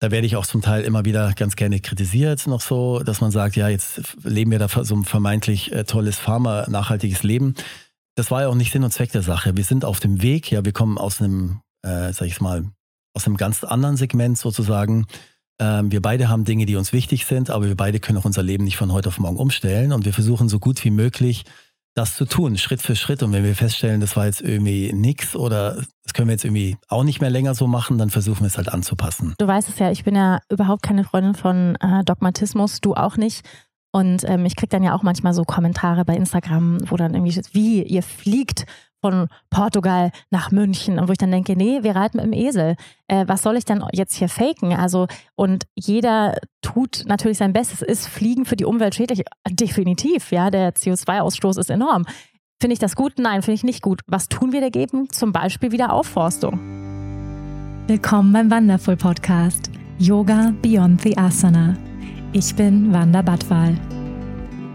da werde ich auch zum Teil immer wieder ganz gerne kritisiert, noch so, dass man sagt, ja, jetzt leben wir da so ein vermeintlich äh, tolles Pharma, nachhaltiges Leben. Das war ja auch nicht Sinn und Zweck der Sache. Wir sind auf dem Weg, ja, wir kommen aus einem, äh, sag ich mal, aus einem ganz anderen Segment sozusagen. Ähm, wir beide haben Dinge, die uns wichtig sind, aber wir beide können auch unser Leben nicht von heute auf morgen umstellen und wir versuchen so gut wie möglich das zu tun, Schritt für Schritt. Und wenn wir feststellen, das war jetzt irgendwie nix oder das können wir jetzt irgendwie auch nicht mehr länger so machen, dann versuchen wir es halt anzupassen. Du weißt es ja, ich bin ja überhaupt keine Freundin von äh, Dogmatismus, du auch nicht. Und ähm, ich kriege dann ja auch manchmal so Kommentare bei Instagram, wo dann irgendwie steht, wie, ihr fliegt von Portugal nach München und wo ich dann denke, nee, wir reiten mit dem Esel. Äh, was soll ich denn jetzt hier faken? Also, und jeder tut natürlich sein Bestes. Ist Fliegen für die Umwelt schädlich? Definitiv, ja. Der CO2-Ausstoß ist enorm. Finde ich das gut? Nein, finde ich nicht gut. Was tun wir dagegen? Zum Beispiel wieder Aufforstung. Willkommen beim Wonderful Podcast Yoga Beyond the Asana. Ich bin Wanda Badwal.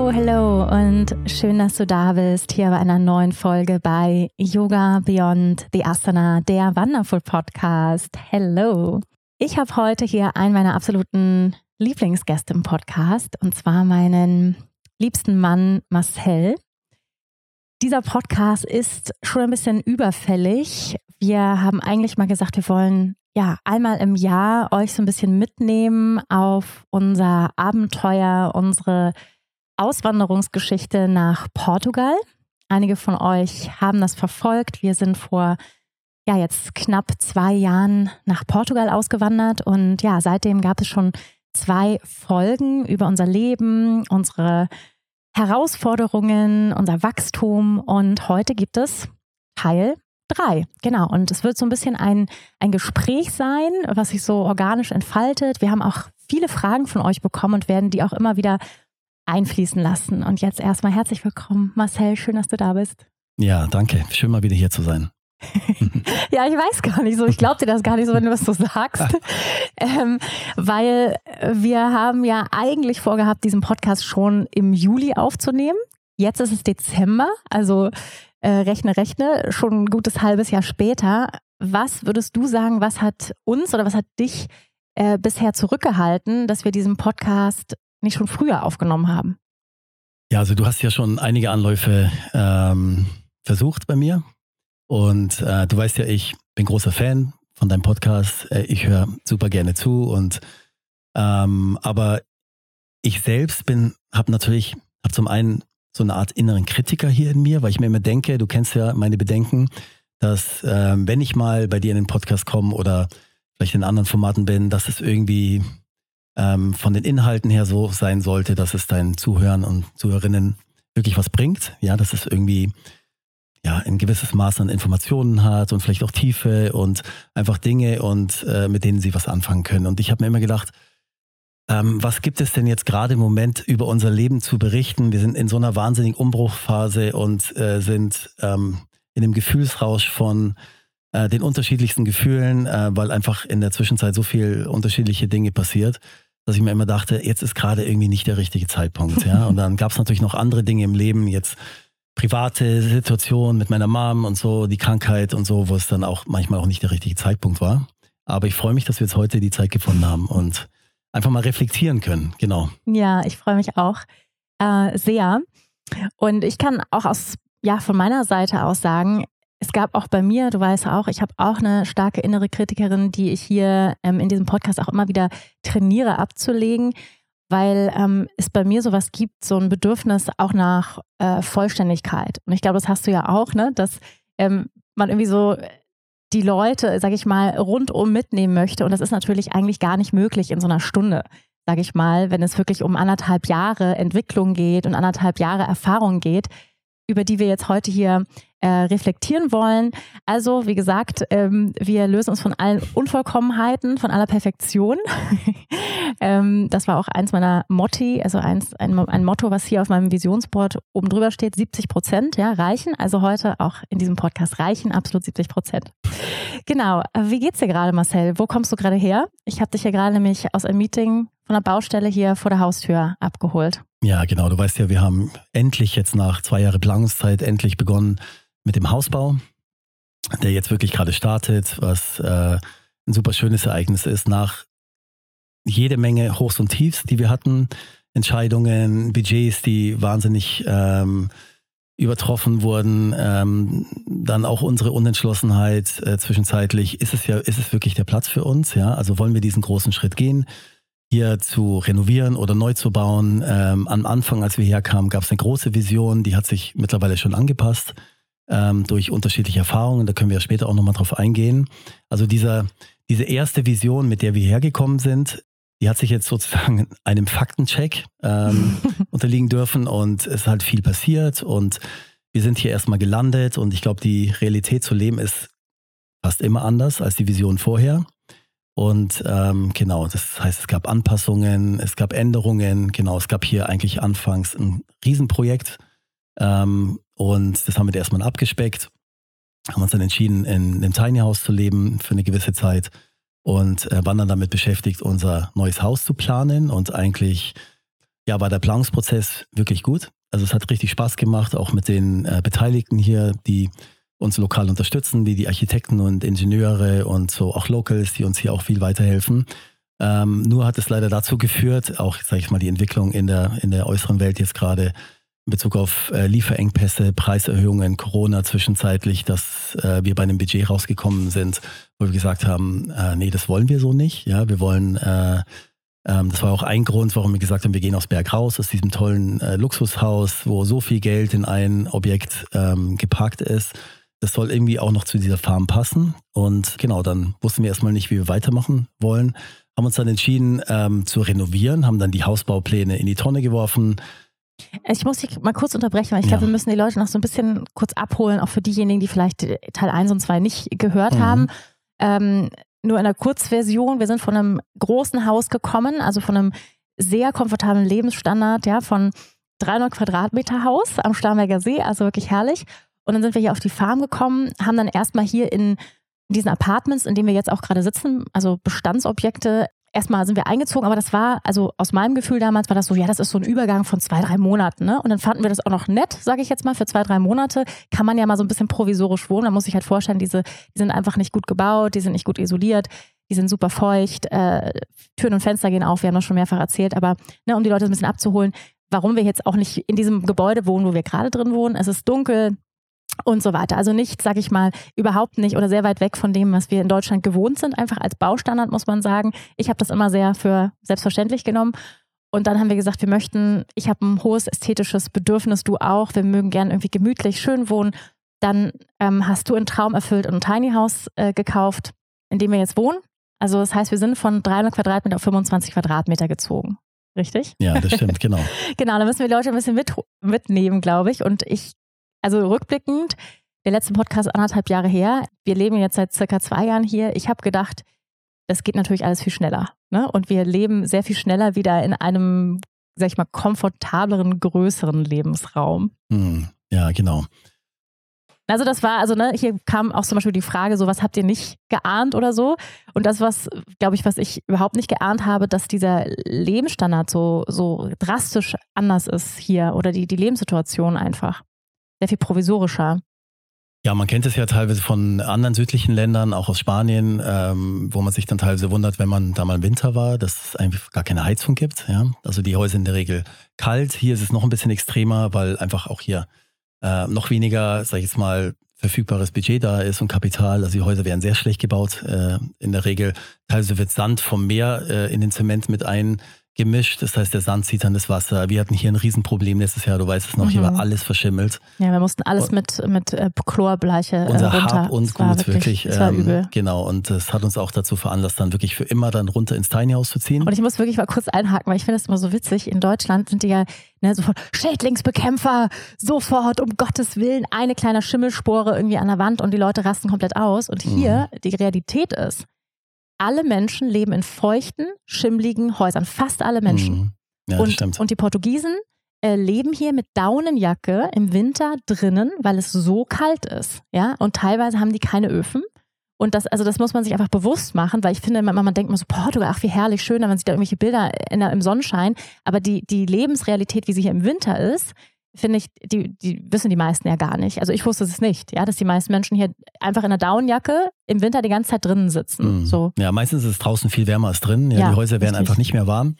Hallo, und schön, dass du da bist hier bei einer neuen Folge bei Yoga Beyond the Asana, der Wonderful Podcast. Hello. Ich habe heute hier einen meiner absoluten Lieblingsgäste im Podcast und zwar meinen liebsten Mann Marcel. Dieser Podcast ist schon ein bisschen überfällig. Wir haben eigentlich mal gesagt, wir wollen ja einmal im Jahr euch so ein bisschen mitnehmen auf unser Abenteuer, unsere Auswanderungsgeschichte nach Portugal. Einige von euch haben das verfolgt. Wir sind vor ja jetzt knapp zwei Jahren nach Portugal ausgewandert und ja, seitdem gab es schon zwei Folgen über unser Leben, unsere Herausforderungen, unser Wachstum und heute gibt es Teil drei. Genau. Und es wird so ein bisschen ein, ein Gespräch sein, was sich so organisch entfaltet. Wir haben auch viele Fragen von euch bekommen und werden die auch immer wieder einfließen lassen. Und jetzt erstmal herzlich willkommen, Marcel. Schön, dass du da bist. Ja, danke. Schön mal wieder hier zu sein. ja, ich weiß gar nicht so. Ich glaube dir das gar nicht so, wenn du das so sagst. ähm, weil wir haben ja eigentlich vorgehabt, diesen Podcast schon im Juli aufzunehmen. Jetzt ist es Dezember, also äh, rechne, rechne, schon ein gutes halbes Jahr später. Was würdest du sagen, was hat uns oder was hat dich äh, bisher zurückgehalten, dass wir diesen Podcast nicht schon früher aufgenommen haben? Ja, also du hast ja schon einige Anläufe ähm, versucht bei mir. Und äh, du weißt ja, ich bin großer Fan von deinem Podcast. Äh, ich höre super gerne zu. Und ähm, aber ich selbst bin, habe natürlich, habe zum einen so eine Art inneren Kritiker hier in mir, weil ich mir immer denke, du kennst ja meine Bedenken, dass äh, wenn ich mal bei dir in den Podcast komme oder vielleicht in anderen Formaten bin, dass es irgendwie ähm, von den Inhalten her so sein sollte, dass es deinen Zuhörern und Zuhörerinnen wirklich was bringt. Ja, dass es irgendwie ja ein gewisses Maß an Informationen hat und vielleicht auch Tiefe und einfach Dinge und äh, mit denen sie was anfangen können. Und ich habe mir immer gedacht, ähm, was gibt es denn jetzt gerade im Moment über unser Leben zu berichten? Wir sind in so einer wahnsinnigen Umbruchphase und äh, sind ähm, in dem Gefühlsrausch von äh, den unterschiedlichsten Gefühlen, äh, weil einfach in der Zwischenzeit so viel unterschiedliche Dinge passiert dass ich mir immer dachte, jetzt ist gerade irgendwie nicht der richtige Zeitpunkt. Ja? Und dann gab es natürlich noch andere Dinge im Leben, jetzt private Situationen mit meiner Mom und so, die Krankheit und so, wo es dann auch manchmal auch nicht der richtige Zeitpunkt war. Aber ich freue mich, dass wir jetzt heute die Zeit gefunden haben und einfach mal reflektieren können. Genau. Ja, ich freue mich auch äh, sehr. Und ich kann auch aus, ja, von meiner Seite aus sagen, es gab auch bei mir, du weißt auch, ich habe auch eine starke innere Kritikerin, die ich hier ähm, in diesem Podcast auch immer wieder trainiere abzulegen, weil ähm, es bei mir sowas gibt, so ein Bedürfnis auch nach äh, Vollständigkeit. Und ich glaube, das hast du ja auch, ne? dass ähm, man irgendwie so die Leute, sag ich mal, rundum mitnehmen möchte. Und das ist natürlich eigentlich gar nicht möglich in so einer Stunde, sag ich mal, wenn es wirklich um anderthalb Jahre Entwicklung geht und anderthalb Jahre Erfahrung geht über die wir jetzt heute hier äh, reflektieren wollen. Also, wie gesagt, ähm, wir lösen uns von allen Unvollkommenheiten, von aller Perfektion. ähm, das war auch eins meiner Motti, also eins, ein, ein Motto, was hier auf meinem Visionsboard oben drüber steht, 70 Prozent, ja, reichen. Also heute auch in diesem Podcast reichen absolut 70 Prozent. Genau. Wie geht's dir gerade, Marcel? Wo kommst du gerade her? Ich habe dich ja gerade nämlich aus einem Meeting von der Baustelle hier vor der Haustür abgeholt. Ja, genau. Du weißt ja, wir haben endlich jetzt nach zwei Jahren Planungszeit endlich begonnen, mit dem Hausbau, der jetzt wirklich gerade startet, was äh, ein super schönes Ereignis ist, nach jede Menge Hochs und Tiefs, die wir hatten, Entscheidungen, Budgets, die wahnsinnig ähm, übertroffen wurden, ähm, dann auch unsere Unentschlossenheit äh, zwischenzeitlich, ist es ja, ist es wirklich der Platz für uns, ja? Also wollen wir diesen großen Schritt gehen, hier zu renovieren oder neu zu bauen? Ähm, am Anfang, als wir herkamen, gab es eine große Vision, die hat sich mittlerweile schon angepasst ähm, durch unterschiedliche Erfahrungen. Da können wir später auch nochmal drauf eingehen. Also dieser, diese erste Vision, mit der wir hergekommen sind, die hat sich jetzt sozusagen einem Faktencheck ähm, unterliegen dürfen und es ist halt viel passiert und wir sind hier erstmal gelandet und ich glaube, die Realität zu leben ist fast immer anders als die Vision vorher. Und ähm, genau, das heißt, es gab Anpassungen, es gab Änderungen, genau, es gab hier eigentlich anfangs ein Riesenprojekt, ähm, und das haben wir erstmal abgespeckt, haben uns dann entschieden, in einem Tiny House zu leben für eine gewisse Zeit und äh, waren dann damit beschäftigt, unser neues Haus zu planen. Und eigentlich ja, war der Planungsprozess wirklich gut. Also es hat richtig Spaß gemacht, auch mit den äh, Beteiligten hier, die uns lokal unterstützen, wie die Architekten und Ingenieure und so auch Locals, die uns hier auch viel weiterhelfen. Ähm, nur hat es leider dazu geführt, auch, sage ich mal, die Entwicklung in der, in der äußeren Welt jetzt gerade, in Bezug auf äh, Lieferengpässe, Preiserhöhungen, Corona zwischenzeitlich, dass äh, wir bei einem Budget rausgekommen sind, wo wir gesagt haben, äh, nee, das wollen wir so nicht. Ja, wir wollen, äh, ähm, das war auch ein Grund, warum wir gesagt haben, wir gehen aus Berg raus, aus diesem tollen äh, Luxushaus, wo so viel Geld in ein Objekt ähm, geparkt ist. Das soll irgendwie auch noch zu dieser Farm passen. Und genau, dann wussten wir erstmal nicht, wie wir weitermachen wollen. Haben uns dann entschieden ähm, zu renovieren, haben dann die Hausbaupläne in die Tonne geworfen, ich muss dich mal kurz unterbrechen, weil ich glaube, wir müssen die Leute noch so ein bisschen kurz abholen, auch für diejenigen, die vielleicht Teil 1 und 2 nicht gehört mhm. haben. Ähm, nur in der Kurzversion, wir sind von einem großen Haus gekommen, also von einem sehr komfortablen Lebensstandard, ja, von 300 Quadratmeter Haus am Starnberger See, also wirklich herrlich. Und dann sind wir hier auf die Farm gekommen, haben dann erstmal hier in diesen Apartments, in denen wir jetzt auch gerade sitzen, also Bestandsobjekte erstmal sind wir eingezogen, aber das war, also aus meinem Gefühl damals war das so, ja, das ist so ein Übergang von zwei, drei Monaten. Ne? Und dann fanden wir das auch noch nett, sage ich jetzt mal, für zwei, drei Monate kann man ja mal so ein bisschen provisorisch wohnen. Da muss ich halt vorstellen, diese, die sind einfach nicht gut gebaut, die sind nicht gut isoliert, die sind super feucht, äh, Türen und Fenster gehen auf, wir haben das schon mehrfach erzählt, aber ne, um die Leute ein bisschen abzuholen, warum wir jetzt auch nicht in diesem Gebäude wohnen, wo wir gerade drin wohnen. Es ist dunkel, und so weiter. Also nicht, sag ich mal, überhaupt nicht oder sehr weit weg von dem, was wir in Deutschland gewohnt sind, einfach als Baustandard, muss man sagen. Ich habe das immer sehr für selbstverständlich genommen. Und dann haben wir gesagt, wir möchten, ich habe ein hohes ästhetisches Bedürfnis, du auch, wir mögen gern irgendwie gemütlich, schön wohnen. Dann ähm, hast du einen Traum erfüllt und ein Tiny House äh, gekauft, in dem wir jetzt wohnen. Also das heißt, wir sind von 300 Quadratmeter auf 25 Quadratmeter gezogen. Richtig? Ja, das stimmt, genau. genau, da müssen wir die Leute ein bisschen mit, mitnehmen, glaube ich. Und ich also rückblickend, der letzte Podcast anderthalb Jahre her. Wir leben jetzt seit circa zwei Jahren hier. Ich habe gedacht, das geht natürlich alles viel schneller. Ne? Und wir leben sehr viel schneller wieder in einem, sag ich mal, komfortableren, größeren Lebensraum. Hm, ja, genau. Also das war, also ne, hier kam auch zum Beispiel die Frage, so was habt ihr nicht geahnt oder so? Und das, was, glaube ich, was ich überhaupt nicht geahnt habe, dass dieser Lebensstandard so, so drastisch anders ist hier oder die, die Lebenssituation einfach sehr viel provisorischer. Ja, man kennt es ja teilweise von anderen südlichen Ländern, auch aus Spanien, ähm, wo man sich dann teilweise wundert, wenn man da mal im Winter war, dass es einfach gar keine Heizung gibt. Ja? Also die Häuser in der Regel kalt. Hier ist es noch ein bisschen extremer, weil einfach auch hier äh, noch weniger, sag ich jetzt mal, verfügbares Budget da ist und Kapital. Also die Häuser werden sehr schlecht gebaut. Äh, in der Regel teilweise wird Sand vom Meer äh, in den Zement mit ein gemischt. Das heißt, der Sand zieht dann das Wasser. Wir hatten hier ein Riesenproblem letztes Jahr, du weißt es noch, mhm. hier war alles verschimmelt. Ja, wir mussten alles mit, mit äh, Chlorbleiche äh, unser runter. Hab und Gut, wirklich. wirklich ähm, übel. Genau, und das hat uns auch dazu veranlasst, dann wirklich für immer dann runter ins Tiny House zu ziehen. Und ich muss wirklich mal kurz einhaken, weil ich finde das immer so witzig. In Deutschland sind die ja ne, sofort Schädlingsbekämpfer, sofort, um Gottes Willen, eine kleine Schimmelspore irgendwie an der Wand und die Leute rasten komplett aus. Und hier mhm. die Realität ist, alle Menschen leben in feuchten, schimmligen Häusern. Fast alle Menschen. Mhm. Ja, und, stimmt. und die Portugiesen äh, leben hier mit Daunenjacke im Winter drinnen, weil es so kalt ist. Ja, und teilweise haben die keine Öfen. Und das, also das muss man sich einfach bewusst machen, weil ich finde, man, man denkt immer so, Portugal, ach wie herrlich, schön, man sieht da irgendwelche Bilder in, im Sonnenschein. Aber die, die Lebensrealität, wie sie hier im Winter ist, finde ich, die, die wissen die meisten ja gar nicht. Also ich wusste es nicht, ja, dass die meisten Menschen hier einfach in der Daunenjacke im Winter die ganze Zeit drinnen sitzen. Mhm. So. Ja, meistens ist es draußen viel wärmer als drin. Ja, ja die Häuser werden einfach nicht mehr warm.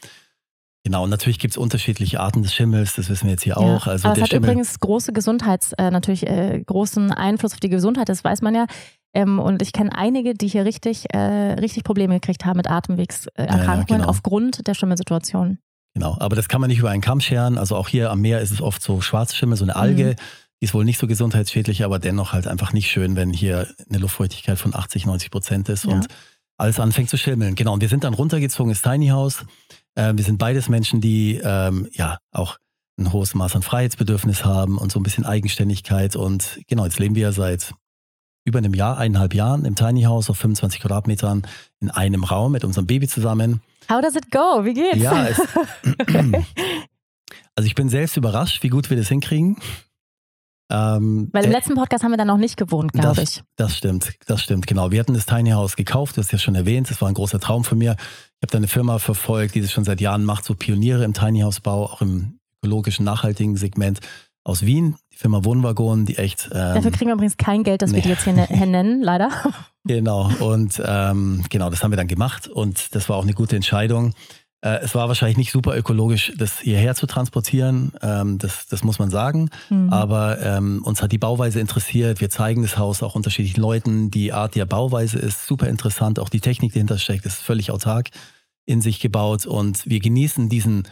Genau, und natürlich gibt es unterschiedliche Arten des Schimmels, das wissen wir jetzt hier ja, auch. Also aber der es hat Schimmel übrigens große Gesundheits, äh, natürlich äh, großen Einfluss auf die Gesundheit, das weiß man ja. Ähm, und ich kenne einige, die hier richtig, äh, richtig Probleme gekriegt haben mit Atemwegserkrankungen ja, genau. aufgrund der Schimmelsituation. Genau, aber das kann man nicht über einen Kamm scheren. Also auch hier am Meer ist es oft so Schwarzschimmel, so eine Alge. Mhm. Die ist wohl nicht so gesundheitsschädlich, aber dennoch halt einfach nicht schön, wenn hier eine Luftfeuchtigkeit von 80, 90 Prozent ist ja. und alles anfängt zu schimmeln. Genau, und wir sind dann runtergezogen ins Tiny House. Äh, wir sind beides Menschen, die ähm, ja auch ein hohes Maß an Freiheitsbedürfnis haben und so ein bisschen Eigenständigkeit. Und genau, jetzt leben wir seit über einem Jahr, eineinhalb Jahren im Tiny House auf 25 Quadratmetern in einem Raum mit unserem Baby zusammen. How does it go? Wie geht's? Ja, es, also ich bin selbst überrascht, wie gut wir das hinkriegen. Ähm, Weil im äh, letzten Podcast haben wir da noch nicht gewohnt, glaube ich. Das stimmt, das stimmt, genau. Wir hatten das Tiny House gekauft, du hast ja schon erwähnt, das war ein großer Traum von mir. Ich habe da eine Firma verfolgt, die das schon seit Jahren macht, so Pioniere im Tiny House Bau, auch im ökologischen, nachhaltigen Segment aus Wien, Firma Wohnwagon, die echt. Ähm, Dafür kriegen wir übrigens kein Geld, das nee. wir die jetzt hier, ne-, hier nennen, leider. Genau, und ähm, genau, das haben wir dann gemacht und das war auch eine gute Entscheidung. Äh, es war wahrscheinlich nicht super ökologisch, das hierher zu transportieren, ähm, das, das muss man sagen. Mhm. Aber ähm, uns hat die Bauweise interessiert. Wir zeigen das Haus auch unterschiedlichen Leuten. Die Art der Bauweise ist super interessant. Auch die Technik, die dahinter steckt, ist völlig autark in sich gebaut. Und wir genießen diesen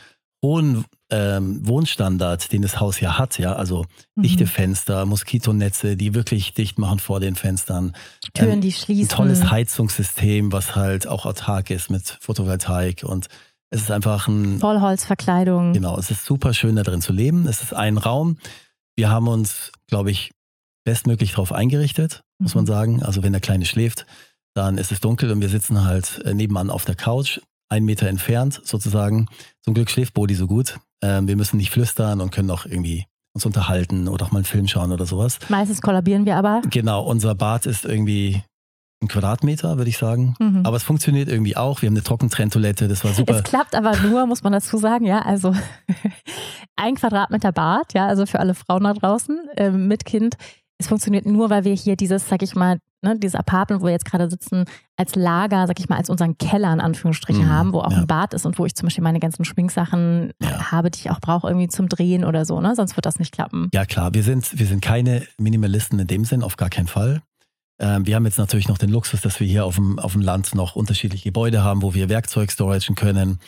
hohen ähm, Wohnstandard, den das Haus ja hat, ja, also mhm. dichte Fenster, Moskitonetze, die wirklich dicht machen vor den Fenstern. Türen, ähm, die schließen. Ein tolles Heizungssystem, was halt auch autark ist mit Photovoltaik und es ist einfach ein. Vollholzverkleidung. Genau, es ist super schön da drin zu leben. Es ist ein Raum. Wir haben uns, glaube ich, bestmöglich darauf eingerichtet, muss mhm. man sagen. Also wenn der Kleine schläft, dann ist es dunkel und wir sitzen halt äh, nebenan auf der Couch einen Meter entfernt sozusagen. Zum Glück schläft Bodi so gut. Ähm, wir müssen nicht flüstern und können auch irgendwie uns unterhalten oder auch mal einen Film schauen oder sowas. Meistens kollabieren wir aber. Genau, unser Bad ist irgendwie ein Quadratmeter, würde ich sagen. Mhm. Aber es funktioniert irgendwie auch. Wir haben eine Trockentrenntoilette, das war super. Es klappt aber nur, muss man dazu sagen, ja, also ein Quadratmeter Bad, ja, also für alle Frauen da draußen äh, mit Kind es funktioniert nur, weil wir hier dieses, sag ich mal, ne, dieses Apartment, wo wir jetzt gerade sitzen, als Lager, sag ich mal, als unseren Keller in Anführungsstrichen mm, haben, wo auch ja. ein Bad ist und wo ich zum Beispiel meine ganzen Schminksachen ja. habe, die ich auch brauche irgendwie zum Drehen oder so, ne? Sonst wird das nicht klappen. Ja, klar. Wir sind, wir sind keine Minimalisten in dem Sinn, auf gar keinen Fall. Ähm, wir haben jetzt natürlich noch den Luxus, dass wir hier auf dem, auf dem Land noch unterschiedliche Gebäude haben, wo wir Werkzeug storagen können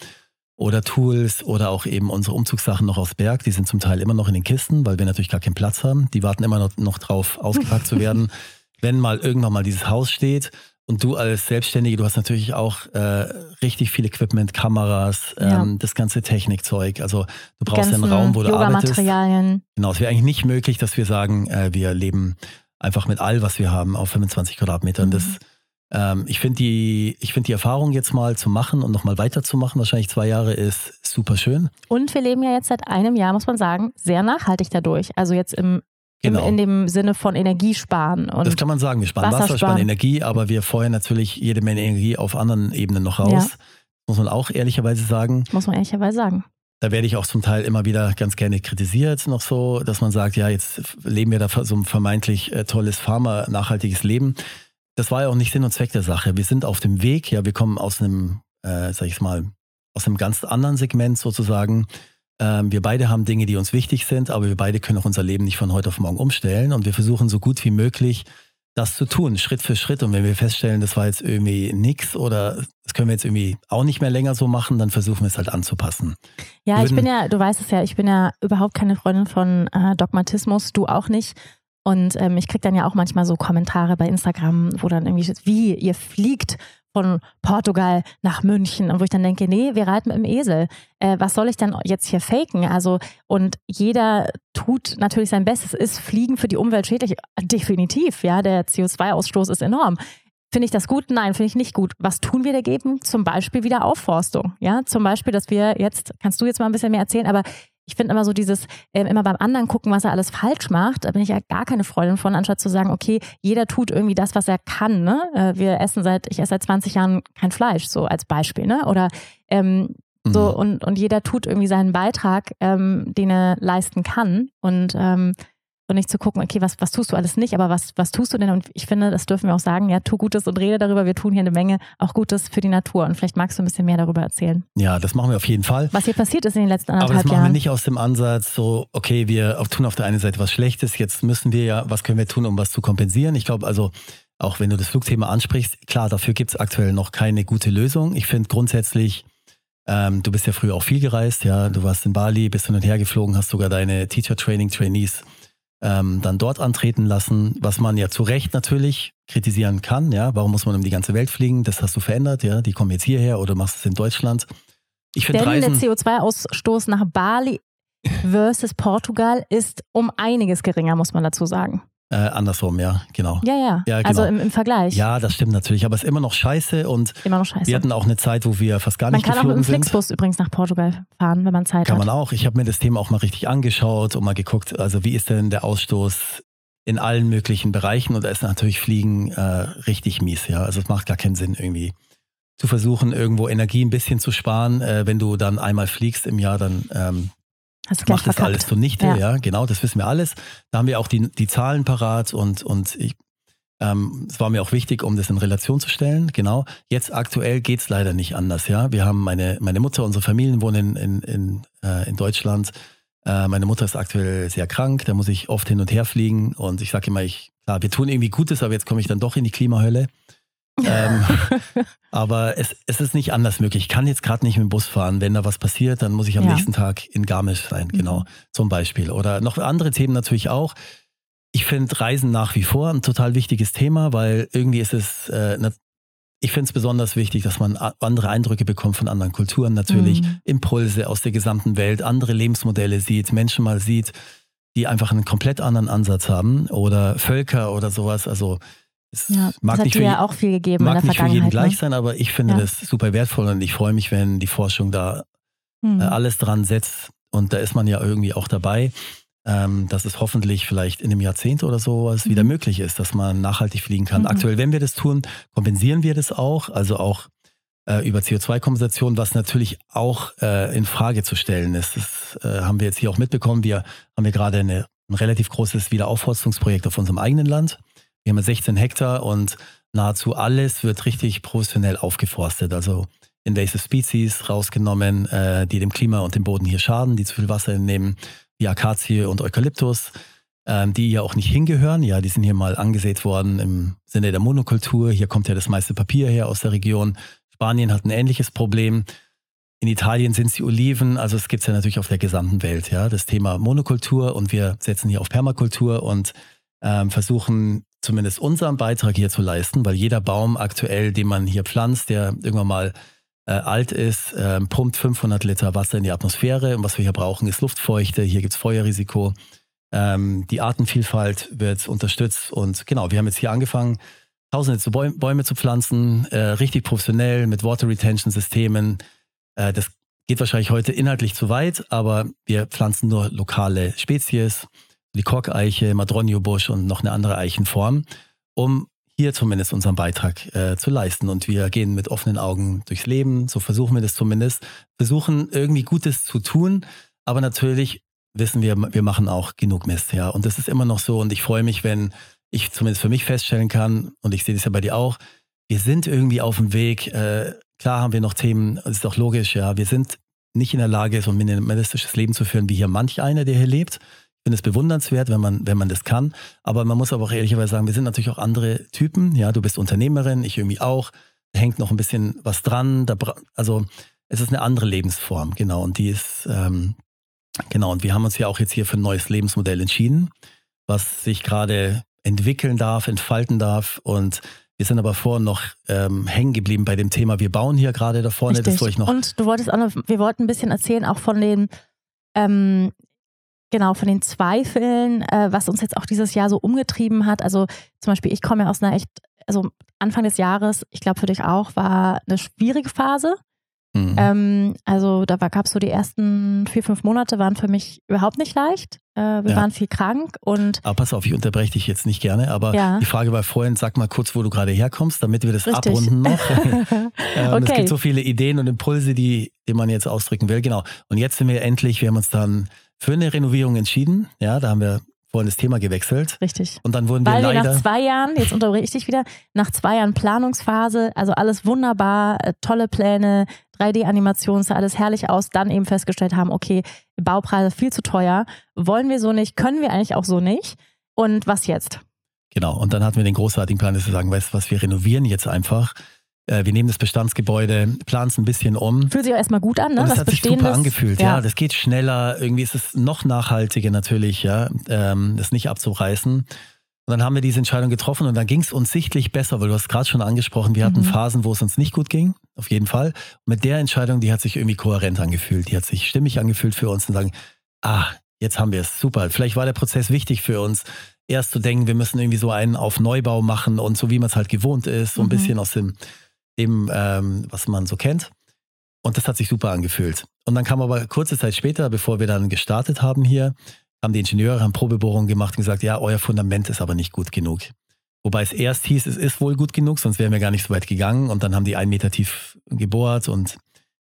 oder Tools oder auch eben unsere Umzugssachen noch aufs Berg. Die sind zum Teil immer noch in den Kisten, weil wir natürlich gar keinen Platz haben. Die warten immer noch, noch drauf, ausgepackt zu werden. Wenn mal irgendwann mal dieses Haus steht und du als Selbstständige, du hast natürlich auch äh, richtig viel Equipment, Kameras, ähm, ja. das ganze Technikzeug. Also du brauchst einen Raum, wo du arbeitest. Genau, es wäre eigentlich nicht möglich, dass wir sagen, äh, wir leben einfach mit all, was wir haben, auf 25 Quadratmetern. Mhm. Das ähm, ich finde die, ich finde die Erfahrung jetzt mal zu machen und nochmal weiterzumachen, wahrscheinlich zwei Jahre, ist super schön. Und wir leben ja jetzt seit einem Jahr, muss man sagen, sehr nachhaltig dadurch. Also jetzt im Genau. in dem Sinne von Energiesparen. Und das kann man sagen. Wir sparen Wasser, Wasser sparen Energie, aber wir feuern natürlich jede Menge Energie auf anderen Ebenen noch raus. Ja. Muss man auch ehrlicherweise sagen. Muss man ehrlicherweise sagen. Da werde ich auch zum Teil immer wieder ganz gerne kritisiert, noch so, dass man sagt, ja, jetzt leben wir da so ein vermeintlich äh, tolles Pharma-nachhaltiges Leben das war ja auch nicht Sinn und Zweck der Sache. Wir sind auf dem Weg, ja, wir kommen aus einem, äh, sag ich mal, aus einem ganz anderen Segment sozusagen. Ähm, wir beide haben Dinge, die uns wichtig sind, aber wir beide können auch unser Leben nicht von heute auf morgen umstellen und wir versuchen so gut wie möglich das zu tun, Schritt für Schritt. Und wenn wir feststellen, das war jetzt irgendwie nix oder das können wir jetzt irgendwie auch nicht mehr länger so machen, dann versuchen wir es halt anzupassen. Ja, ich bin ja, du weißt es ja, ich bin ja überhaupt keine Freundin von äh, Dogmatismus, du auch nicht. Und ähm, ich kriege dann ja auch manchmal so Kommentare bei Instagram, wo dann irgendwie steht, wie, ihr fliegt von Portugal nach München. Und wo ich dann denke, nee, wir reiten mit dem Esel. Äh, was soll ich denn jetzt hier faken? Also, und jeder tut natürlich sein Bestes. Ist Fliegen für die Umwelt schädlich? Definitiv, ja. Der CO2-Ausstoß ist enorm. Finde ich das gut? Nein, finde ich nicht gut. Was tun wir dagegen? Zum Beispiel wieder Aufforstung. Ja, zum Beispiel, dass wir jetzt, kannst du jetzt mal ein bisschen mehr erzählen, aber ich finde immer so dieses, äh, immer beim anderen gucken, was er alles falsch macht, da bin ich ja gar keine Freundin von, anstatt zu sagen, okay, jeder tut irgendwie das, was er kann. Ne? Äh, wir essen seit, ich esse seit 20 Jahren kein Fleisch, so als Beispiel. Ne? Oder ähm, so, mhm. und, und jeder tut irgendwie seinen Beitrag, ähm, den er leisten kann. Und ähm, und nicht zu gucken, okay, was, was tust du alles nicht, aber was, was tust du denn? Und ich finde, das dürfen wir auch sagen, ja, tu Gutes und rede darüber. Wir tun hier eine Menge auch Gutes für die Natur. Und vielleicht magst du ein bisschen mehr darüber erzählen. Ja, das machen wir auf jeden Fall. Was hier passiert ist in den letzten anderthalb Jahren. Aber das machen Jahren. wir nicht aus dem Ansatz so, okay, wir tun auf der einen Seite was Schlechtes, jetzt müssen wir ja, was können wir tun, um was zu kompensieren? Ich glaube also, auch wenn du das Flugthema ansprichst, klar, dafür gibt es aktuell noch keine gute Lösung. Ich finde grundsätzlich, ähm, du bist ja früher auch viel gereist, ja, du warst in Bali, bist hin und her geflogen, hast sogar deine Teacher Training Trainees ähm, dann dort antreten lassen, was man ja zu Recht natürlich kritisieren kann. Ja, warum muss man um die ganze Welt fliegen? Das hast du verändert. Ja, die kommen jetzt hierher oder machst es in Deutschland. Ich finde Reisen, der CO2-Ausstoß nach Bali versus Portugal ist um einiges geringer, muss man dazu sagen. Äh, andersrum, ja, genau. Ja, ja. ja genau. Also im, im, Vergleich. Ja, das stimmt natürlich. Aber es ist immer noch scheiße und noch scheiße. wir hatten auch eine Zeit, wo wir fast gar man nicht geflogen sind. Man kann auch mit dem Flixbus übrigens nach Portugal fahren, wenn man Zeit kann hat. Kann man auch. Ich habe mir das Thema auch mal richtig angeschaut und mal geguckt, also wie ist denn der Ausstoß in allen möglichen Bereichen und da ist natürlich Fliegen äh, richtig mies, ja. Also es macht gar keinen Sinn irgendwie zu versuchen, irgendwo Energie ein bisschen zu sparen. Äh, wenn du dann einmal fliegst im Jahr, dann ähm, Hast macht das alles zunichte, ja. ja, genau, das wissen wir alles. Da haben wir auch die, die Zahlen parat und, und ich, ähm, es war mir auch wichtig, um das in Relation zu stellen. Genau. Jetzt aktuell geht's leider nicht anders, ja. Wir haben meine, meine Mutter, unsere Familien wohnen in, in, in, äh, in Deutschland. Äh, meine Mutter ist aktuell sehr krank, da muss ich oft hin und her fliegen und ich sage immer, ich, klar, wir tun irgendwie Gutes, aber jetzt komme ich dann doch in die Klimahölle ähm, aber es, es ist nicht anders möglich. Ich kann jetzt gerade nicht mit dem Bus fahren. Wenn da was passiert, dann muss ich am ja. nächsten Tag in Garmisch sein, genau, mhm. zum Beispiel. Oder noch andere Themen natürlich auch. Ich finde Reisen nach wie vor ein total wichtiges Thema, weil irgendwie ist es, äh, ich finde es besonders wichtig, dass man andere Eindrücke bekommt von anderen Kulturen natürlich, mhm. Impulse aus der gesamten Welt, andere Lebensmodelle sieht, Menschen mal sieht, die einfach einen komplett anderen Ansatz haben oder Völker oder sowas. Also es ja, mag das nicht hat dir ja auch viel gegeben mag in der nicht für jeden ne? gleich sein, aber ich finde ja. das super wertvoll und ich freue mich, wenn die Forschung da hm. äh, alles dran setzt und da ist man ja irgendwie auch dabei, ähm, dass es hoffentlich vielleicht in einem Jahrzehnt oder sowas mhm. wieder möglich ist, dass man nachhaltig fliegen kann. Mhm. Aktuell, wenn wir das tun, kompensieren wir das auch, also auch äh, über CO2-Kompensation, was natürlich auch äh, in Frage zu stellen ist. Das haben wir jetzt hier auch mitbekommen. Wir haben hier gerade eine, ein relativ großes Wiederaufforstungsprojekt auf unserem eigenen Land. Wir haben 16 Hektar und nahezu alles wird richtig professionell aufgeforstet. Also Invasive Species rausgenommen, äh, die dem Klima und dem Boden hier schaden, die zu viel Wasser entnehmen, wie Akazie und Eukalyptus, ähm, die ja auch nicht hingehören. Ja, die sind hier mal angesät worden im Sinne der Monokultur. Hier kommt ja das meiste Papier her aus der Region. Spanien hat ein ähnliches Problem. In Italien sind es die Oliven, also es gibt es ja natürlich auf der gesamten Welt, ja, das Thema Monokultur und wir setzen hier auf Permakultur und ähm, versuchen zumindest unseren Beitrag hier zu leisten, weil jeder Baum aktuell, den man hier pflanzt, der irgendwann mal äh, alt ist, äh, pumpt 500 Liter Wasser in die Atmosphäre. Und was wir hier brauchen, ist Luftfeuchte. Hier gibt es Feuerrisiko. Ähm, die Artenvielfalt wird unterstützt. Und genau, wir haben jetzt hier angefangen, tausende zu Bäume, Bäume zu pflanzen, äh, richtig professionell mit Water Retention Systemen. Äh, das geht wahrscheinlich heute inhaltlich zu weit, aber wir pflanzen nur lokale Spezies die Korkeiche, Madronio-Busch und noch eine andere Eichenform, um hier zumindest unseren Beitrag äh, zu leisten. Und wir gehen mit offenen Augen durchs Leben, so versuchen wir das zumindest, versuchen irgendwie Gutes zu tun, aber natürlich wissen wir, wir machen auch genug Mist, ja. Und das ist immer noch so. Und ich freue mich, wenn ich zumindest für mich feststellen kann, und ich sehe das ja bei dir auch, wir sind irgendwie auf dem Weg, äh, klar haben wir noch Themen, das ist auch logisch, ja, wir sind nicht in der Lage, so ein minimalistisches Leben zu führen, wie hier manch einer, der hier lebt finde es bewundernswert, wenn man, wenn man das kann. Aber man muss aber auch ehrlicherweise sagen, wir sind natürlich auch andere Typen. Ja, du bist Unternehmerin, ich irgendwie auch. Da hängt noch ein bisschen was dran. Da, also es ist eine andere Lebensform, genau. Und die ist, ähm, genau. Und wir haben uns ja auch jetzt hier für ein neues Lebensmodell entschieden, was sich gerade entwickeln darf, entfalten darf. Und wir sind aber vorhin noch ähm, hängen geblieben bei dem Thema, wir bauen hier gerade da vorne. Richtig. Das ich noch. Und du wolltest auch noch, wir wollten ein bisschen erzählen, auch von den ähm, Genau, von den Zweifeln, äh, was uns jetzt auch dieses Jahr so umgetrieben hat. Also zum Beispiel, ich komme ja aus einer echt, also Anfang des Jahres, ich glaube für dich auch, war eine schwierige Phase. Mhm. Ähm, also da gab es so die ersten vier, fünf Monate waren für mich überhaupt nicht leicht. Äh, wir ja. waren viel krank und. Aber pass auf, ich unterbreche dich jetzt nicht gerne, aber ja. die Frage war vorhin, sag mal kurz, wo du gerade herkommst, damit wir das Richtig. abrunden noch. ähm, okay. Es gibt so viele Ideen und Impulse, die, die man jetzt ausdrücken will. Genau. Und jetzt sind wir endlich, wir haben uns dann für eine Renovierung entschieden. Ja, da haben wir vorhin das Thema gewechselt. Richtig. Und dann wurden wir Weil leider... wir nach zwei Jahren, jetzt unterbreche ich dich wieder, nach zwei Jahren Planungsphase, also alles wunderbar, äh, tolle Pläne, 3D-Animation, sah alles herrlich aus, dann eben festgestellt haben, okay, Baupreise viel zu teuer, wollen wir so nicht, können wir eigentlich auch so nicht. Und was jetzt? Genau, und dann hatten wir den großartigen Plan, dass wir sagen, weißt du was, wir renovieren jetzt einfach äh, wir nehmen das Bestandsgebäude, planen es ein bisschen um. Fühlt sich auch erstmal gut an, ne? Und das hat sich super angefühlt, ja. ja. Das geht schneller, irgendwie ist es noch nachhaltiger natürlich, ja, ähm, das nicht abzureißen. Und dann haben wir diese Entscheidung getroffen und dann ging es uns sichtlich besser, weil du hast gerade schon angesprochen, wir hatten mhm. Phasen, wo es uns nicht gut ging, auf jeden Fall. Und mit der Entscheidung, die hat sich irgendwie kohärent angefühlt, die hat sich stimmig angefühlt für uns und sagen, ah, jetzt haben wir es, super. Vielleicht war der Prozess wichtig für uns, erst zu denken, wir müssen irgendwie so einen auf Neubau machen und so wie man es halt gewohnt ist, so ein mhm. bisschen aus dem dem, ähm, was man so kennt. Und das hat sich super angefühlt. Und dann kam aber kurze Zeit später, bevor wir dann gestartet haben hier, haben die Ingenieure haben Probebohrungen gemacht und gesagt, ja, euer Fundament ist aber nicht gut genug. Wobei es erst hieß, es ist wohl gut genug, sonst wären wir gar nicht so weit gegangen. Und dann haben die einen Meter tief gebohrt und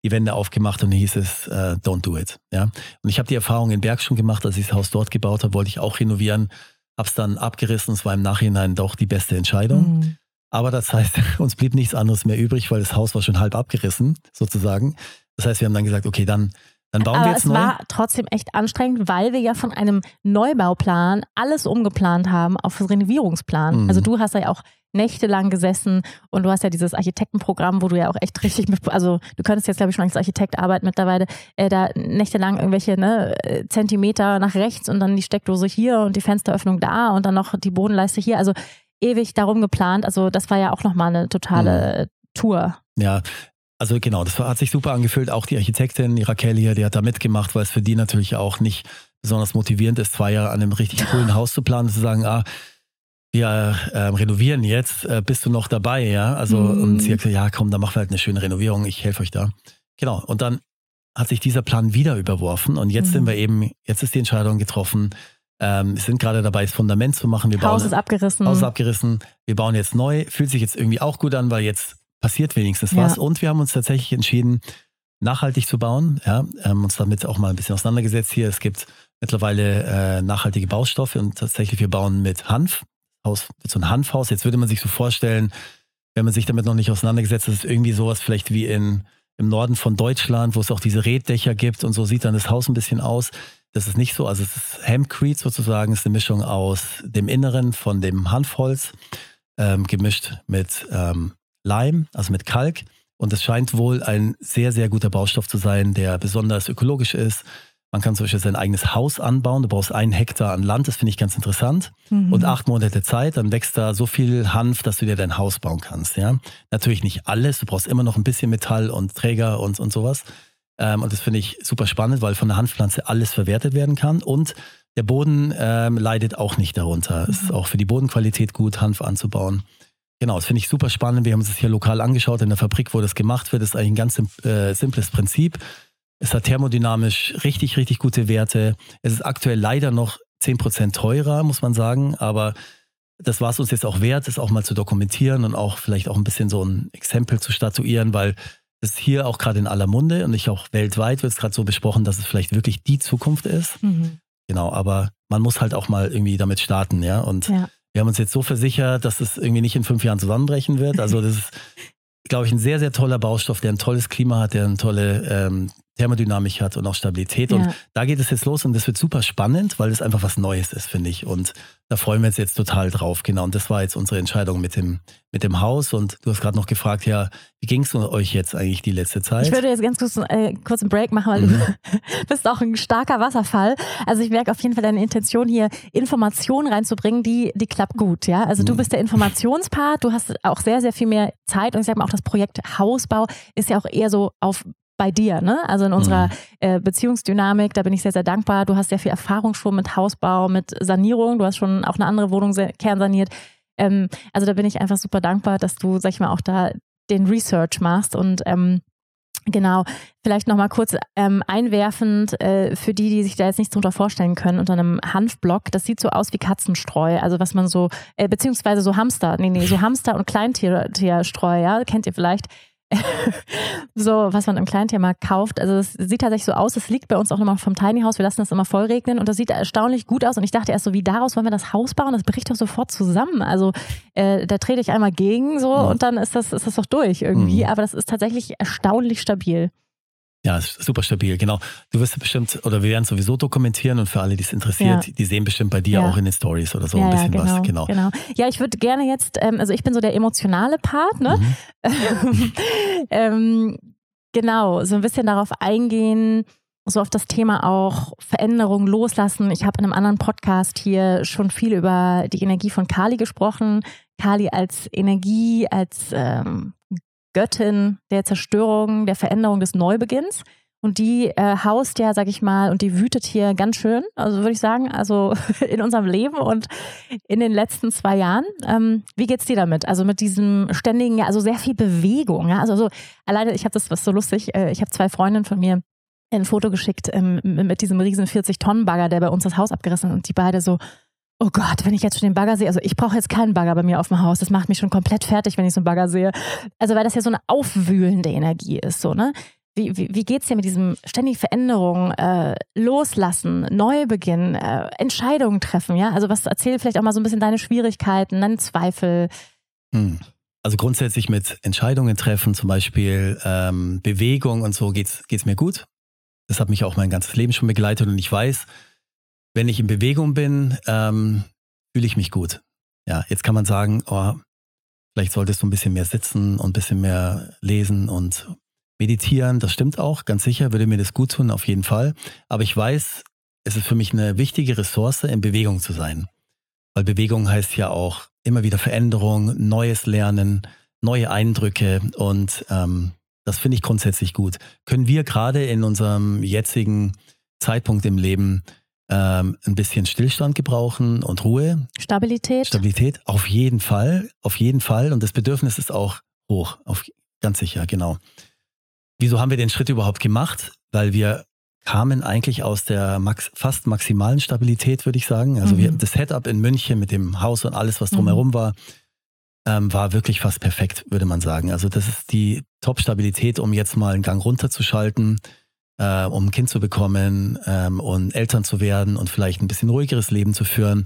die Wände aufgemacht und hieß es, uh, don't do it. Ja? Und ich habe die Erfahrung in Berg schon gemacht, als ich das Haus dort gebaut habe, wollte ich auch renovieren, habe es dann abgerissen. Es war im Nachhinein doch die beste Entscheidung. Mhm. Aber das heißt, uns blieb nichts anderes mehr übrig, weil das Haus war schon halb abgerissen, sozusagen. Das heißt, wir haben dann gesagt, okay, dann, dann bauen Aber wir jetzt es neu. Es war trotzdem echt anstrengend, weil wir ja von einem Neubauplan alles umgeplant haben auf den Renovierungsplan. Mhm. Also du hast ja auch nächtelang gesessen und du hast ja dieses Architektenprogramm, wo du ja auch echt richtig mit, also du könntest jetzt glaube ich schon als Architekt arbeiten mittlerweile, äh, da nächtelang irgendwelche ne, Zentimeter nach rechts und dann die Steckdose hier und die Fensteröffnung da und dann noch die Bodenleiste hier. Also ewig darum geplant. Also das war ja auch nochmal eine totale mhm. Tour. Ja, also genau, das hat sich super angefühlt. Auch die Architektin, die Raquel hier, die hat da mitgemacht, weil es für die natürlich auch nicht besonders motivierend ist, zwei Jahre an einem richtig coolen Haus zu planen, zu sagen, ah, wir äh, renovieren jetzt, äh, bist du noch dabei, ja? Also, mhm. und sie hat gesagt, ja, komm, dann machen wir halt eine schöne Renovierung, ich helfe euch da. Genau. Und dann hat sich dieser Plan wieder überworfen und jetzt mhm. sind wir eben, jetzt ist die Entscheidung getroffen, ähm, wir sind gerade dabei, das Fundament zu machen. Wir Haus bauen, ist abgerissen. Haus ist abgerissen. Wir bauen jetzt neu. Fühlt sich jetzt irgendwie auch gut an, weil jetzt passiert wenigstens was. Ja. Und wir haben uns tatsächlich entschieden, nachhaltig zu bauen. Ja, haben uns damit auch mal ein bisschen auseinandergesetzt hier. Es gibt mittlerweile äh, nachhaltige Baustoffe und tatsächlich wir bauen mit Hanf. Haus, so ein Hanfhaus. Jetzt würde man sich so vorstellen, wenn man sich damit noch nicht auseinandergesetzt hat, ist irgendwie sowas vielleicht wie in, im Norden von Deutschland, wo es auch diese Reddächer gibt und so sieht dann das Haus ein bisschen aus. Das ist nicht so. Also es ist Hempcrete sozusagen, ist eine Mischung aus dem Inneren von dem Hanfholz, ähm, gemischt mit ähm, Leim, also mit Kalk. Und es scheint wohl ein sehr, sehr guter Baustoff zu sein, der besonders ökologisch ist. Man kann zum Beispiel sein eigenes Haus anbauen. Du brauchst einen Hektar an Land, das finde ich ganz interessant. Mhm. Und acht Monate Zeit, dann wächst da so viel Hanf, dass du dir dein Haus bauen kannst. Ja? Natürlich nicht alles, du brauchst immer noch ein bisschen Metall und Träger und, und sowas. Ähm, und das finde ich super spannend, weil von der Hanfpflanze alles verwertet werden kann. Und der Boden ähm, leidet auch nicht darunter. Es ist mhm. auch für die Bodenqualität gut, Hanf anzubauen. Genau, das finde ich super spannend. Wir haben uns das hier lokal angeschaut in der Fabrik, wo das gemacht wird. Das ist eigentlich ein ganz äh, simples Prinzip. Es hat thermodynamisch richtig, richtig gute Werte. Es ist aktuell leider noch 10% teurer, muss man sagen, aber das war es uns jetzt auch wert, das auch mal zu dokumentieren und auch vielleicht auch ein bisschen so ein Exempel zu statuieren, weil ist hier auch gerade in aller Munde und ich auch weltweit wird es gerade so besprochen, dass es vielleicht wirklich die Zukunft ist. Mhm. Genau, aber man muss halt auch mal irgendwie damit starten, ja. Und ja. wir haben uns jetzt so versichert, dass es irgendwie nicht in fünf Jahren zusammenbrechen wird. Also das ist, glaube ich, ein sehr, sehr toller Baustoff, der ein tolles Klima hat, der eine tolle ähm, Thermodynamik hat und auch Stabilität. Ja. Und da geht es jetzt los und das wird super spannend, weil es einfach was Neues ist, finde ich. Und da freuen wir uns jetzt total drauf. Genau. Und das war jetzt unsere Entscheidung mit dem, mit dem Haus. Und du hast gerade noch gefragt, ja, wie ging es euch jetzt eigentlich die letzte Zeit? Ich würde jetzt ganz kurz, äh, kurz einen Break machen, weil mhm. du bist auch ein starker Wasserfall. Also ich merke auf jeden Fall deine Intention hier, Informationen reinzubringen, die, die klappt gut. Ja, also mhm. du bist der Informationspart. Du hast auch sehr, sehr viel mehr Zeit. Und ich sage mal auch das Projekt Hausbau ist ja auch eher so auf bei dir, ne? Also in unserer mhm. äh, Beziehungsdynamik, da bin ich sehr, sehr dankbar. Du hast sehr viel Erfahrung schon mit Hausbau, mit Sanierung. Du hast schon auch eine andere Wohnung kernsaniert. Ähm, also da bin ich einfach super dankbar, dass du, sag ich mal, auch da den Research machst und ähm, Genau, vielleicht nochmal kurz ähm, einwerfend äh, für die, die sich da jetzt nichts drunter vorstellen können, unter einem Hanfblock, das sieht so aus wie Katzenstreu, also was man so, äh, beziehungsweise so Hamster, nee, nee, so Hamster- und Kleintierstreu, ja, kennt ihr vielleicht so, was man im Kleinthema kauft. Also es sieht tatsächlich so aus, es liegt bei uns auch immer vom Tiny House, wir lassen das immer voll regnen und das sieht erstaunlich gut aus und ich dachte erst so, wie daraus wollen wir das Haus bauen? Das bricht doch sofort zusammen. Also äh, da trete ich einmal gegen so ja. und dann ist das, ist das doch durch irgendwie, mhm. aber das ist tatsächlich erstaunlich stabil. Ja, super stabil, genau. Du wirst bestimmt, oder wir werden sowieso dokumentieren und für alle, die es interessiert, ja. die sehen bestimmt bei dir ja. auch in den Stories oder so ja, ein bisschen genau, was. Genau. genau. Ja, ich würde gerne jetzt, ähm, also ich bin so der emotionale Part, ne? Mhm. ähm, genau, so ein bisschen darauf eingehen, so auf das Thema auch Veränderung loslassen. Ich habe in einem anderen Podcast hier schon viel über die Energie von Kali gesprochen. Kali als Energie, als ähm, Göttin der Zerstörung, der Veränderung des Neubeginns. Und die äh, haust ja, sag ich mal, und die wütet hier ganz schön, also würde ich sagen, also in unserem Leben und in den letzten zwei Jahren. Ähm, wie geht's dir damit? Also mit diesem ständigen, ja, also sehr viel Bewegung. Ja? Also so, alleine, ich habe das was so lustig, äh, ich habe zwei Freundinnen von mir ein Foto geschickt ähm, mit diesem riesen 40-Tonnen-Bagger, der bei uns das Haus abgerissen hat und die beide so, oh Gott, wenn ich jetzt schon den Bagger sehe, also ich brauche jetzt keinen Bagger bei mir auf dem Haus, das macht mich schon komplett fertig, wenn ich so einen Bagger sehe. Also weil das ja so eine aufwühlende Energie ist, so, ne? Wie, wie, wie geht es dir mit diesem ständigen Veränderung, äh, Loslassen, Neubeginn, äh, Entscheidungen treffen, ja? Also was erzähl vielleicht auch mal so ein bisschen deine Schwierigkeiten, deine Zweifel. Hm. Also grundsätzlich mit Entscheidungen treffen, zum Beispiel ähm, Bewegung und so geht's geht's mir gut. Das hat mich auch mein ganzes Leben schon begleitet und ich weiß, wenn ich in Bewegung bin, ähm, fühle ich mich gut. Ja, jetzt kann man sagen, oh, vielleicht solltest du ein bisschen mehr sitzen und ein bisschen mehr lesen und meditieren. Das stimmt auch, ganz sicher, würde mir das gut tun, auf jeden Fall. Aber ich weiß, es ist für mich eine wichtige Ressource, in Bewegung zu sein. Weil Bewegung heißt ja auch immer wieder Veränderung, neues Lernen, neue Eindrücke und ähm, das finde ich grundsätzlich gut. Können wir gerade in unserem jetzigen Zeitpunkt im Leben ähm, ein bisschen Stillstand gebrauchen und Ruhe. Stabilität. Stabilität, auf jeden Fall, auf jeden Fall. Und das Bedürfnis ist auch hoch, auf, ganz sicher, genau. Wieso haben wir den Schritt überhaupt gemacht? Weil wir kamen eigentlich aus der max, fast maximalen Stabilität, würde ich sagen. Also mhm. wir, das Setup in München mit dem Haus und alles, was drumherum mhm. war, ähm, war wirklich fast perfekt, würde man sagen. Also das ist die Top-Stabilität, um jetzt mal einen Gang runterzuschalten äh, um ein Kind zu bekommen ähm, und Eltern zu werden und vielleicht ein bisschen ruhigeres Leben zu führen.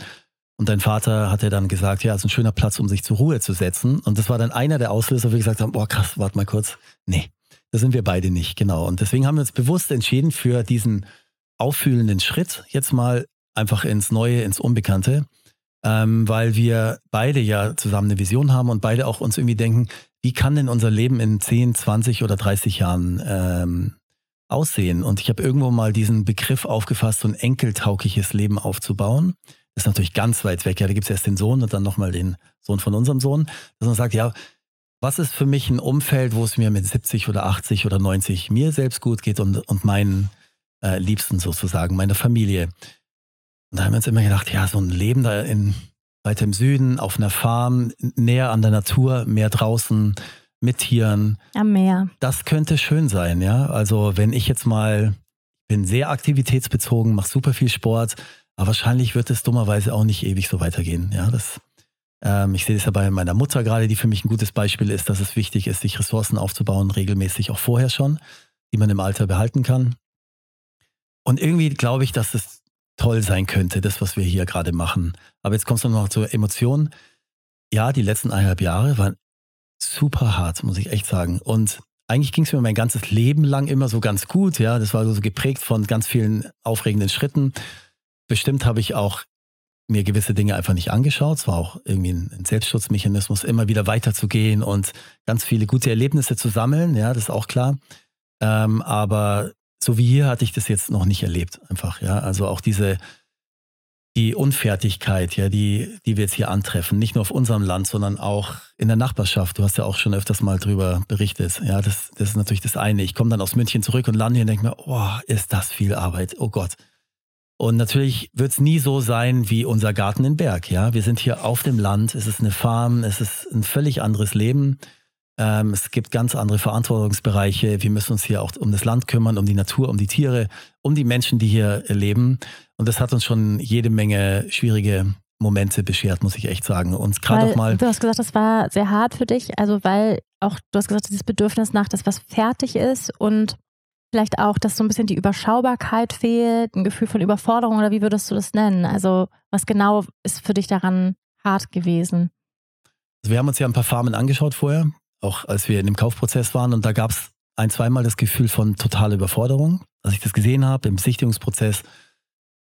Und dein Vater hat ja dann gesagt, ja, es ist ein schöner Platz, um sich zur Ruhe zu setzen. Und das war dann einer der Auslöser, wo wir gesagt haben, boah, krass, warte mal kurz. Nee, da sind wir beide nicht, genau. Und deswegen haben wir uns bewusst entschieden für diesen auffühlenden Schritt, jetzt mal einfach ins Neue, ins Unbekannte, ähm, weil wir beide ja zusammen eine Vision haben und beide auch uns irgendwie denken, wie kann denn unser Leben in 10, 20 oder 30 Jahren ähm, aussehen. Und ich habe irgendwo mal diesen Begriff aufgefasst, so ein enkeltaugliches Leben aufzubauen. Das ist natürlich ganz weit weg. Ja, da gibt es erst den Sohn und dann nochmal den Sohn von unserem Sohn. Dass man sagt, ja, was ist für mich ein Umfeld, wo es mir mit 70 oder 80 oder 90 mir selbst gut geht und, und meinen äh, Liebsten sozusagen, meiner Familie. Und da haben wir uns immer gedacht, ja, so ein Leben da in weiter im Süden, auf einer Farm, näher an der Natur, mehr draußen, mit Tieren. Am Meer. Das könnte schön sein, ja. Also wenn ich jetzt mal, bin sehr aktivitätsbezogen, mache super viel Sport, aber wahrscheinlich wird es dummerweise auch nicht ewig so weitergehen. Ja, das, ähm, ich sehe das ja bei meiner Mutter gerade, die für mich ein gutes Beispiel ist, dass es wichtig ist, sich Ressourcen aufzubauen, regelmäßig auch vorher schon, die man im Alter behalten kann. Und irgendwie glaube ich, dass es toll sein könnte, das, was wir hier gerade machen. Aber jetzt kommst du noch zur Emotion. Ja, die letzten eineinhalb Jahre waren super hart, muss ich echt sagen. Und eigentlich ging es mir mein ganzes Leben lang immer so ganz gut. Ja, das war so geprägt von ganz vielen aufregenden Schritten. Bestimmt habe ich auch mir gewisse Dinge einfach nicht angeschaut. Es war auch irgendwie ein Selbstschutzmechanismus, immer wieder weiterzugehen und ganz viele gute Erlebnisse zu sammeln. Ja, das ist auch klar. Ähm, aber so wie hier hatte ich das jetzt noch nicht erlebt, einfach. Ja, also auch diese die Unfertigkeit, ja, die, die wir jetzt hier antreffen, nicht nur auf unserem Land, sondern auch in der Nachbarschaft. Du hast ja auch schon öfters mal drüber berichtet. Ja, das, das ist natürlich das eine. Ich komme dann aus München zurück und lande hier und denke mir, oh, ist das viel Arbeit. Oh Gott. Und natürlich wird es nie so sein wie unser Garten in Berg. Ja, wir sind hier auf dem Land. Es ist eine Farm. Es ist ein völlig anderes Leben. Ähm, es gibt ganz andere Verantwortungsbereiche. Wir müssen uns hier auch um das Land kümmern, um die Natur, um die Tiere, um die Menschen, die hier leben. Und das hat uns schon jede Menge schwierige Momente beschert, muss ich echt sagen. Und gerade auch mal. Du hast gesagt, das war sehr hart für dich, also weil auch, du hast gesagt, dieses Bedürfnis nach, dass was fertig ist und vielleicht auch, dass so ein bisschen die Überschaubarkeit fehlt, ein Gefühl von Überforderung oder wie würdest du das nennen? Also, was genau ist für dich daran hart gewesen? Also wir haben uns ja ein paar Farmen angeschaut vorher auch als wir in dem Kaufprozess waren und da gab es ein, zweimal das Gefühl von totaler Überforderung. Als ich das gesehen habe im Besichtigungsprozess,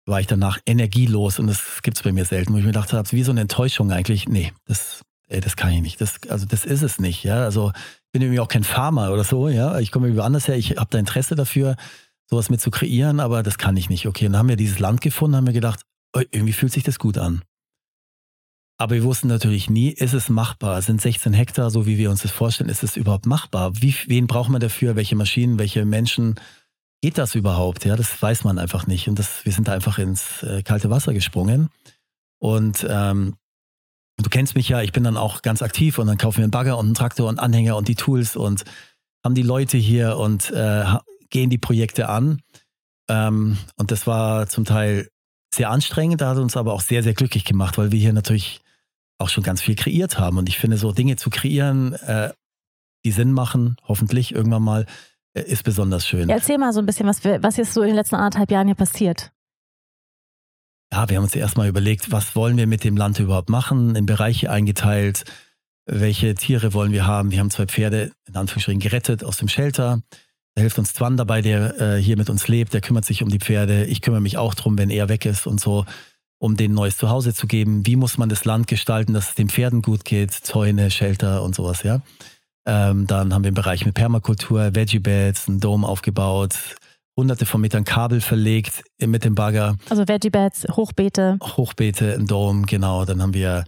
war ich danach energielos und das gibt es bei mir selten, wo ich mir gedacht habe, wie so eine Enttäuschung eigentlich. Nee, das, ey, das kann ich nicht. Das, also das ist es nicht. Ja? Also ich bin irgendwie auch kein Farmer oder so. Ja? Ich komme irgendwie anders her. Ich habe da Interesse dafür, sowas mit zu kreieren, aber das kann ich nicht. Okay, und dann haben wir dieses Land gefunden, haben wir gedacht, irgendwie fühlt sich das gut an. Aber wir wussten natürlich nie, ist es machbar? Sind 16 Hektar, so wie wir uns das vorstellen, ist es überhaupt machbar? Wie, wen braucht man dafür? Welche Maschinen, welche Menschen? Geht das überhaupt? Ja, das weiß man einfach nicht. Und das, wir sind da einfach ins äh, kalte Wasser gesprungen. Und ähm, du kennst mich ja, ich bin dann auch ganz aktiv und dann kaufen wir einen Bagger und einen Traktor und Anhänger und die Tools und haben die Leute hier und äh, gehen die Projekte an. Ähm, und das war zum Teil sehr anstrengend, hat uns aber auch sehr, sehr glücklich gemacht, weil wir hier natürlich auch schon ganz viel kreiert haben. Und ich finde, so Dinge zu kreieren, äh, die Sinn machen, hoffentlich irgendwann mal, äh, ist besonders schön. Ja, erzähl mal so ein bisschen, was, wir, was ist so in den letzten anderthalb Jahren hier passiert? Ja, wir haben uns erstmal überlegt, was wollen wir mit dem Land überhaupt machen, in Bereiche eingeteilt, welche Tiere wollen wir haben. Wir haben zwei Pferde in Anführungsstrichen gerettet aus dem Shelter. Da hilft uns Zwan dabei, der äh, hier mit uns lebt. Der kümmert sich um die Pferde. Ich kümmere mich auch drum, wenn er weg ist und so um denen neues Zuhause zu geben. Wie muss man das Land gestalten, dass es den Pferden gut geht, Zäune, Shelter und sowas, ja. Ähm, dann haben wir einen Bereich mit Permakultur, Veggie-Beds, einen Dom aufgebaut, hunderte von Metern Kabel verlegt mit dem Bagger. Also Veggie-Beds, Hochbeete. Hochbeete, ein Dom, genau. Dann haben wir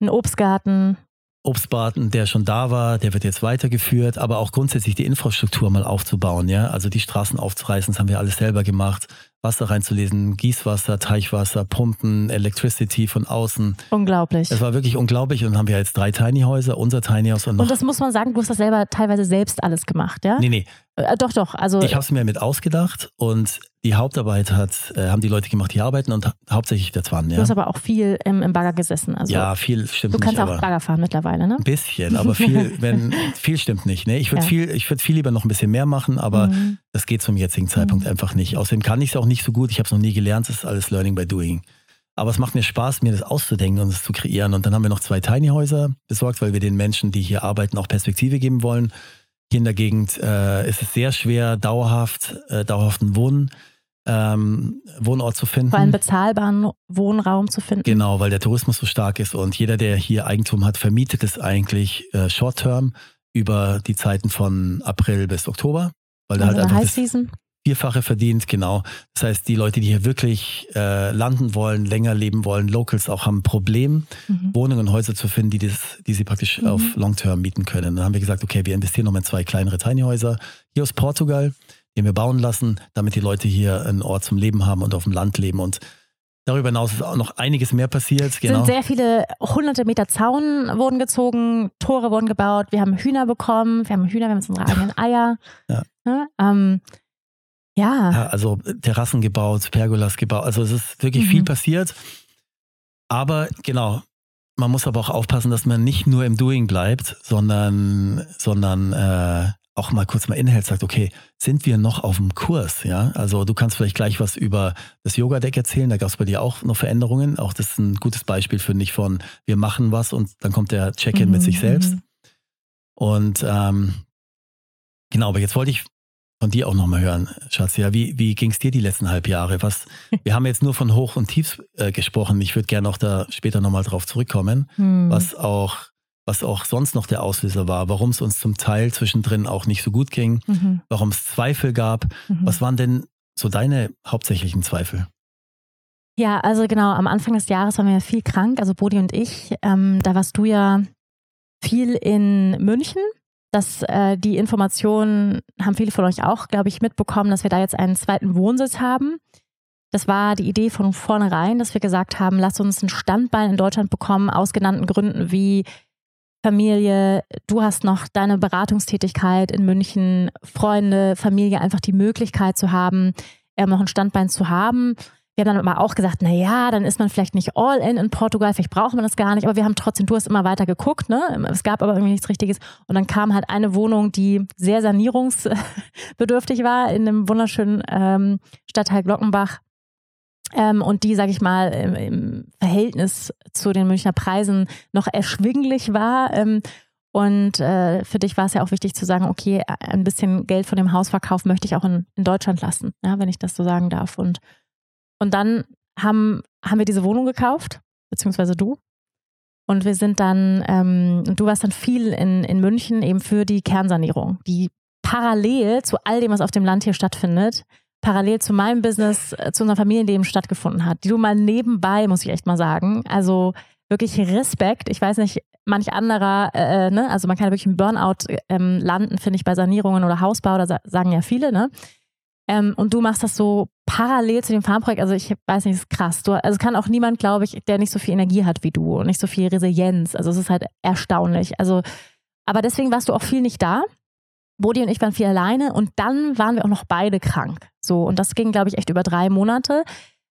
einen Obstgarten. Obstgarten, der schon da war, der wird jetzt weitergeführt, aber auch grundsätzlich die Infrastruktur mal aufzubauen, ja. Also die Straßen aufzureißen, das haben wir alles selber gemacht. Wasser reinzulesen, Gießwasser, Teichwasser, Pumpen, Electricity von außen. Unglaublich. Es war wirklich unglaublich und dann haben wir jetzt drei Tiny Häuser, unser Tiny House und noch. Und das muss man sagen, du hast das selber teilweise selbst alles gemacht, ja? Nee, nee. Äh, doch, doch. Also ich habe es mir mit ausgedacht und die Hauptarbeit hat, äh, haben die Leute gemacht, die arbeiten und hauptsächlich der Zwan. Ja. Du hast aber auch viel im, im Bagger gesessen. Also ja, viel stimmt nicht. Du kannst nicht, auch Bagger fahren mittlerweile, ne? Ein bisschen, aber viel, wenn, viel stimmt nicht. Ne? Ich würde ja. viel, ich würde viel lieber noch ein bisschen mehr machen, aber mhm. das geht zum jetzigen Zeitpunkt mhm. einfach nicht. Außerdem kann ich es auch nicht so gut. Ich habe es noch nie gelernt. Es ist alles Learning by Doing. Aber es macht mir Spaß, mir das auszudenken und es zu kreieren. Und dann haben wir noch zwei Tiny Häuser besorgt, weil wir den Menschen, die hier arbeiten, auch Perspektive geben wollen. Hier in der Gegend äh, ist es sehr schwer, dauerhaft, äh, dauerhaften Wohn, ähm, Wohnort zu finden. Vor allem bezahlbaren Wohnraum zu finden. Genau, weil der Tourismus so stark ist und jeder, der hier Eigentum hat, vermietet es eigentlich äh, Short-Term über die Zeiten von April bis Oktober. Weil also da halt einfach High Season? Vierfache verdient, genau. Das heißt, die Leute, die hier wirklich äh, landen wollen, länger leben wollen, Locals auch haben ein Problem, mhm. Wohnungen und Häuser zu finden, die, das, die sie praktisch mhm. auf Long-Term mieten können. Dann haben wir gesagt, okay, wir investieren nochmal in zwei kleinere Tiny Häuser hier aus Portugal, die wir bauen lassen, damit die Leute hier einen Ort zum Leben haben und auf dem Land leben. Und Darüber hinaus ist auch noch einiges mehr passiert. Genau. Sind sehr viele hunderte Meter Zaun wurden gezogen, Tore wurden gebaut, wir haben Hühner bekommen, wir haben Hühner, wir haben jetzt unsere eigenen Eier. Ja. ja ähm, ja. ja. Also Terrassen gebaut, Pergolas gebaut. Also es ist wirklich mhm. viel passiert. Aber genau, man muss aber auch aufpassen, dass man nicht nur im Doing bleibt, sondern, sondern äh, auch mal kurz mal inhält, sagt, okay, sind wir noch auf dem Kurs? Ja, also du kannst vielleicht gleich was über das Yoga-Deck erzählen. Da gab es bei dir auch noch Veränderungen. Auch das ist ein gutes Beispiel, finde ich, von wir machen was und dann kommt der Check-in mhm. mit sich selbst. Mhm. Und ähm, Genau, aber jetzt wollte ich von dir auch nochmal hören, Schatz. Ja, wie, wie ging es dir die letzten halb Jahre? Was, wir haben jetzt nur von Hoch und Tiefs äh, gesprochen. Ich würde gerne auch da später nochmal drauf zurückkommen, hm. was auch was auch sonst noch der Auslöser war, warum es uns zum Teil zwischendrin auch nicht so gut ging, mhm. warum es Zweifel gab. Mhm. Was waren denn so deine hauptsächlichen Zweifel? Ja, also genau, am Anfang des Jahres waren wir ja viel krank, also Bodi und ich. Ähm, da warst du ja viel in München dass äh, die Informationen haben viele von euch auch, glaube ich, mitbekommen, dass wir da jetzt einen zweiten Wohnsitz haben. Das war die Idee von vornherein, dass wir gesagt haben, lass uns ein Standbein in Deutschland bekommen, aus genannten Gründen wie Familie, du hast noch deine Beratungstätigkeit in München, Freunde, Familie, einfach die Möglichkeit zu haben, ähm, noch ein Standbein zu haben. Wir haben dann aber auch gesagt, na ja, dann ist man vielleicht nicht all in in Portugal, vielleicht braucht man das gar nicht, aber wir haben trotzdem, du hast immer weiter geguckt, ne? Es gab aber irgendwie nichts Richtiges. Und dann kam halt eine Wohnung, die sehr sanierungsbedürftig war in einem wunderschönen ähm, Stadtteil Glockenbach. Ähm, und die, sag ich mal, im, im, Verhältnis zu den Münchner Preisen noch erschwinglich war. Ähm, und äh, für dich war es ja auch wichtig zu sagen, okay, ein bisschen Geld von dem Hausverkauf möchte ich auch in, in Deutschland lassen, ja, wenn ich das so sagen darf. Und und dann haben, haben wir diese Wohnung gekauft, beziehungsweise du. Und wir sind dann, ähm, du warst dann viel in, in München eben für die Kernsanierung, die parallel zu all dem, was auf dem Land hier stattfindet, parallel zu meinem Business, äh, zu unserem Familienleben stattgefunden hat, die du mal nebenbei, muss ich echt mal sagen. Also wirklich Respekt. Ich weiß nicht, manch anderer, äh, äh ne, also man kann wirklich im Burnout ähm, landen, finde ich, bei Sanierungen oder Hausbau, da sagen ja viele, ne? Ähm, und du machst das so parallel zu dem Farmprojekt. Also ich weiß nicht, das ist krass. Du, also kann auch niemand, glaube ich, der nicht so viel Energie hat wie du und nicht so viel Resilienz. Also es ist halt erstaunlich. Also, aber deswegen warst du auch viel nicht da. Bodi und ich waren viel alleine und dann waren wir auch noch beide krank. So, und das ging, glaube ich, echt über drei Monate,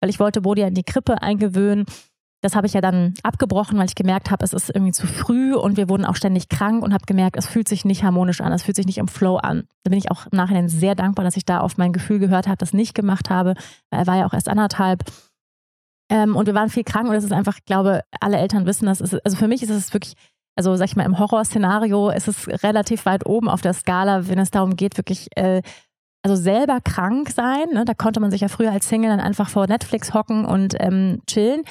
weil ich wollte Bodi in die Krippe eingewöhnen das habe ich ja dann abgebrochen, weil ich gemerkt habe, es ist irgendwie zu früh und wir wurden auch ständig krank und habe gemerkt, es fühlt sich nicht harmonisch an, es fühlt sich nicht im Flow an. Da bin ich auch im Nachhinein sehr dankbar, dass ich da auf mein Gefühl gehört habe, das nicht gemacht habe, weil er war ja auch erst anderthalb. Ähm, und wir waren viel krank und das ist einfach, ich glaube, alle Eltern wissen das. Ist, also für mich ist es wirklich, also sag ich mal, im Horrorszenario ist es relativ weit oben auf der Skala, wenn es darum geht, wirklich äh, also selber krank sein. Ne? Da konnte man sich ja früher als Single dann einfach vor Netflix hocken und ähm, chillen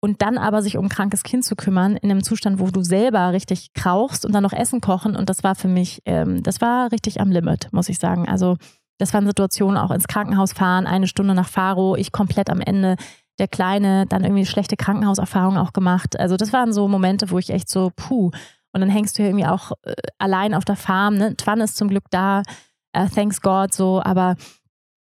und dann aber sich um ein krankes Kind zu kümmern, in einem Zustand, wo du selber richtig krauchst und dann noch Essen kochen. Und das war für mich, ähm, das war richtig am Limit, muss ich sagen. Also das waren Situationen, auch ins Krankenhaus fahren, eine Stunde nach Faro, ich komplett am Ende, der Kleine, dann irgendwie schlechte Krankenhauserfahrung auch gemacht. Also das waren so Momente, wo ich echt so, puh. Und dann hängst du irgendwie auch äh, allein auf der Farm. Ne? Twan ist zum Glück da, uh, thanks God, so, aber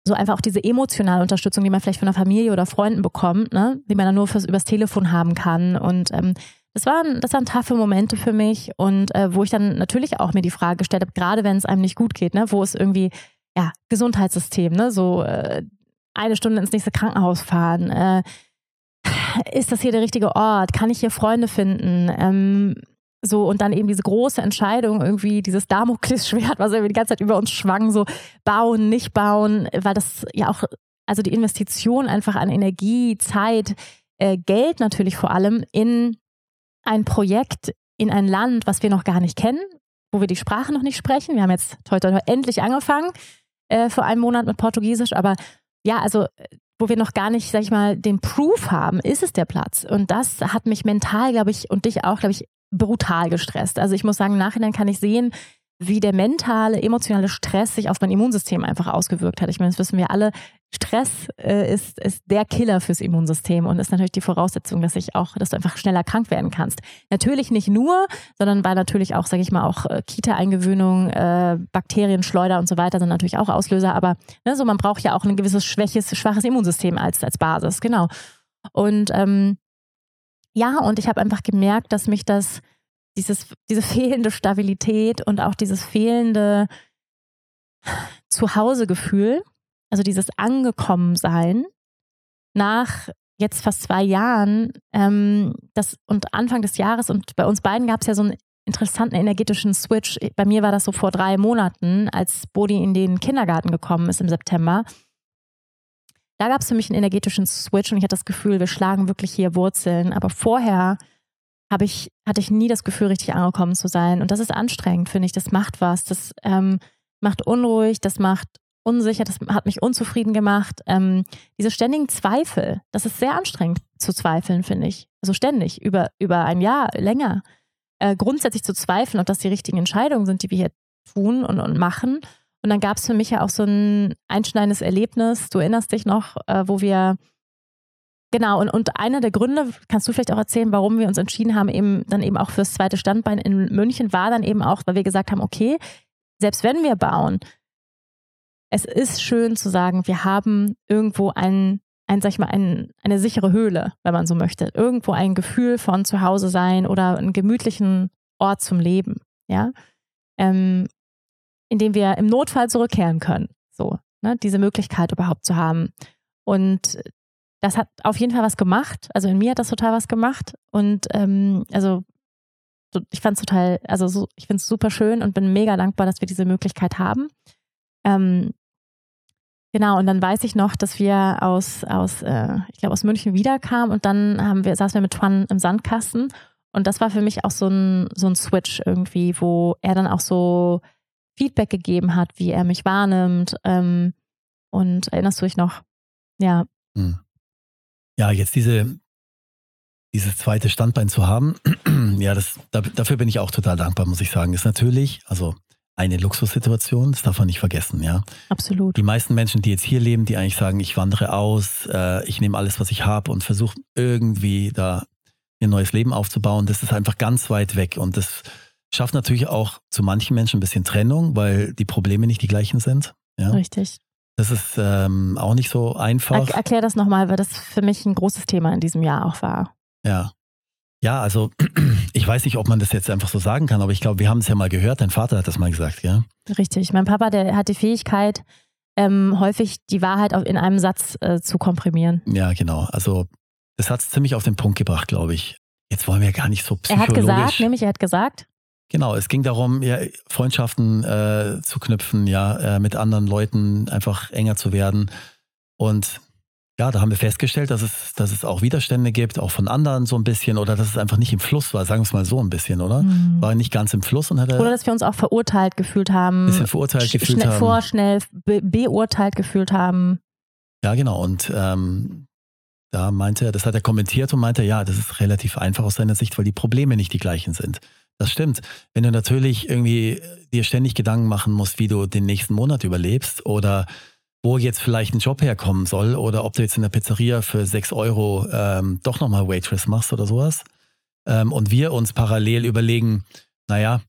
so einfach auch diese emotionale Unterstützung, die man vielleicht von der Familie oder Freunden bekommt, ne? die man dann nur fürs, übers Telefon haben kann. Und ähm, das waren, das waren taffe Momente für mich und äh, wo ich dann natürlich auch mir die Frage gestellt habe, gerade wenn es einem nicht gut geht, ne, wo ist irgendwie, ja, Gesundheitssystem, ne, so äh, eine Stunde ins nächste Krankenhaus fahren, äh, ist das hier der richtige Ort? Kann ich hier Freunde finden? Ähm, so, und dann eben diese große Entscheidung, irgendwie dieses Damoklesschwert, was irgendwie die ganze Zeit über uns schwang, so bauen, nicht bauen, weil das ja auch, also die Investition einfach an Energie, Zeit, äh, Geld natürlich vor allem in ein Projekt, in ein Land, was wir noch gar nicht kennen, wo wir die Sprache noch nicht sprechen. Wir haben jetzt heute endlich angefangen, äh, vor einem Monat mit Portugiesisch, aber ja, also wo wir noch gar nicht, sag ich mal, den Proof haben, ist es der Platz. Und das hat mich mental, glaube ich, und dich auch, glaube ich, brutal gestresst. Also ich muss sagen, im Nachhinein kann ich sehen, wie der mentale, emotionale Stress sich auf mein Immunsystem einfach ausgewirkt hat. Ich meine, das wissen wir alle. Stress äh, ist, ist der Killer fürs Immunsystem und ist natürlich die Voraussetzung, dass ich auch, dass du einfach schneller krank werden kannst. Natürlich nicht nur, sondern weil natürlich auch, sage ich mal, auch äh, Kita-Eingewöhnung, äh, Bakterienschleuder und so weiter sind natürlich auch Auslöser. Aber ne, so man braucht ja auch ein gewisses schwäches, schwaches Immunsystem als, als Basis, genau. Und ähm, ja, und ich habe einfach gemerkt, dass mich das, dieses, diese fehlende Stabilität und auch dieses fehlende Zuhausegefühl, also dieses Angekommensein nach jetzt fast zwei Jahren ähm, das, und Anfang des Jahres und bei uns beiden gab es ja so einen interessanten energetischen Switch. Bei mir war das so vor drei Monaten, als Bodi in den Kindergarten gekommen ist im September da gab es für mich einen energetischen Switch und ich hatte das Gefühl, wir schlagen wirklich hier Wurzeln. Aber vorher ich, hatte ich nie das Gefühl, richtig angekommen zu sein. Und das ist anstrengend, finde ich. Das macht was. Das ähm, macht unruhig, das macht unsicher, das hat mich unzufrieden gemacht. Ähm, diese ständigen Zweifel, das ist sehr anstrengend zu zweifeln, finde ich. Also ständig, über, über ein Jahr länger. Äh, grundsätzlich zu zweifeln, ob das die richtigen Entscheidungen sind, die wir hier tun und, und machen. Und dann gab es für mich ja auch so ein einschneidendes Erlebnis, du erinnerst dich noch, äh, wo wir, genau, und, und einer der Gründe, kannst du vielleicht auch erzählen, warum wir uns entschieden haben, eben dann eben auch fürs zweite Standbein in München, war dann eben auch, weil wir gesagt haben, okay, selbst wenn wir bauen, es ist schön zu sagen, wir haben irgendwo ein, ein sag ich mal, ein, eine sichere Höhle, wenn man so möchte. Irgendwo ein Gefühl von zu Hause sein oder einen gemütlichen Ort zum Leben, ja. Ähm, in dem wir im Notfall zurückkehren können. So, ne, diese Möglichkeit überhaupt zu haben. Und das hat auf jeden Fall was gemacht. Also in mir hat das total was gemacht. Und ähm, also ich fand es total, also so, ich finde es super schön und bin mega dankbar, dass wir diese Möglichkeit haben. Ähm, genau, und dann weiß ich noch, dass wir aus, aus äh, ich glaube, aus München wiederkamen und dann haben wir, saßen wir mit Twan im Sandkasten und das war für mich auch so ein, so ein Switch irgendwie, wo er dann auch so Feedback gegeben hat, wie er mich wahrnimmt. Ähm, und erinnerst du dich noch? Ja. Hm. Ja, jetzt diese, dieses zweite Standbein zu haben, ja, das, dafür bin ich auch total dankbar, muss ich sagen. Ist natürlich, also eine Luxussituation, das darf man nicht vergessen, ja. Absolut. Die meisten Menschen, die jetzt hier leben, die eigentlich sagen, ich wandere aus, äh, ich nehme alles, was ich habe und versuche irgendwie da ein neues Leben aufzubauen, das ist einfach ganz weit weg und das schafft natürlich auch zu manchen Menschen ein bisschen Trennung, weil die Probleme nicht die gleichen sind. Ja? Richtig. Das ist ähm, auch nicht so einfach. Er erklär das nochmal, weil das für mich ein großes Thema in diesem Jahr auch war. Ja. Ja, also ich weiß nicht, ob man das jetzt einfach so sagen kann, aber ich glaube, wir haben es ja mal gehört. Dein Vater hat das mal gesagt, ja? Richtig. Mein Papa, der hat die Fähigkeit, ähm, häufig die Wahrheit in einem Satz äh, zu komprimieren. Ja, genau. Also das hat es ziemlich auf den Punkt gebracht, glaube ich. Jetzt wollen wir gar nicht so psychologisch. Er hat gesagt, nämlich er hat gesagt. Genau, es ging darum, ja, Freundschaften äh, zu knüpfen, ja, äh, mit anderen Leuten einfach enger zu werden. Und ja, da haben wir festgestellt, dass es, dass es auch Widerstände gibt, auch von anderen so ein bisschen, oder dass es einfach nicht im Fluss war, sagen wir es mal so ein bisschen, oder? Mhm. War nicht ganz im Fluss und hatte. Oder dass wir uns auch verurteilt gefühlt haben. Bisschen verurteilt gefühlt schnell, haben. Vorschnell be beurteilt gefühlt haben. Ja, genau. Und ähm, da meinte er, das hat er kommentiert und meinte, ja, das ist relativ einfach aus seiner Sicht, weil die Probleme nicht die gleichen sind. Das stimmt. Wenn du natürlich irgendwie dir ständig Gedanken machen musst, wie du den nächsten Monat überlebst oder wo jetzt vielleicht ein Job herkommen soll oder ob du jetzt in der Pizzeria für sechs Euro ähm, doch nochmal Waitress machst oder sowas. Ähm, und wir uns parallel überlegen, naja,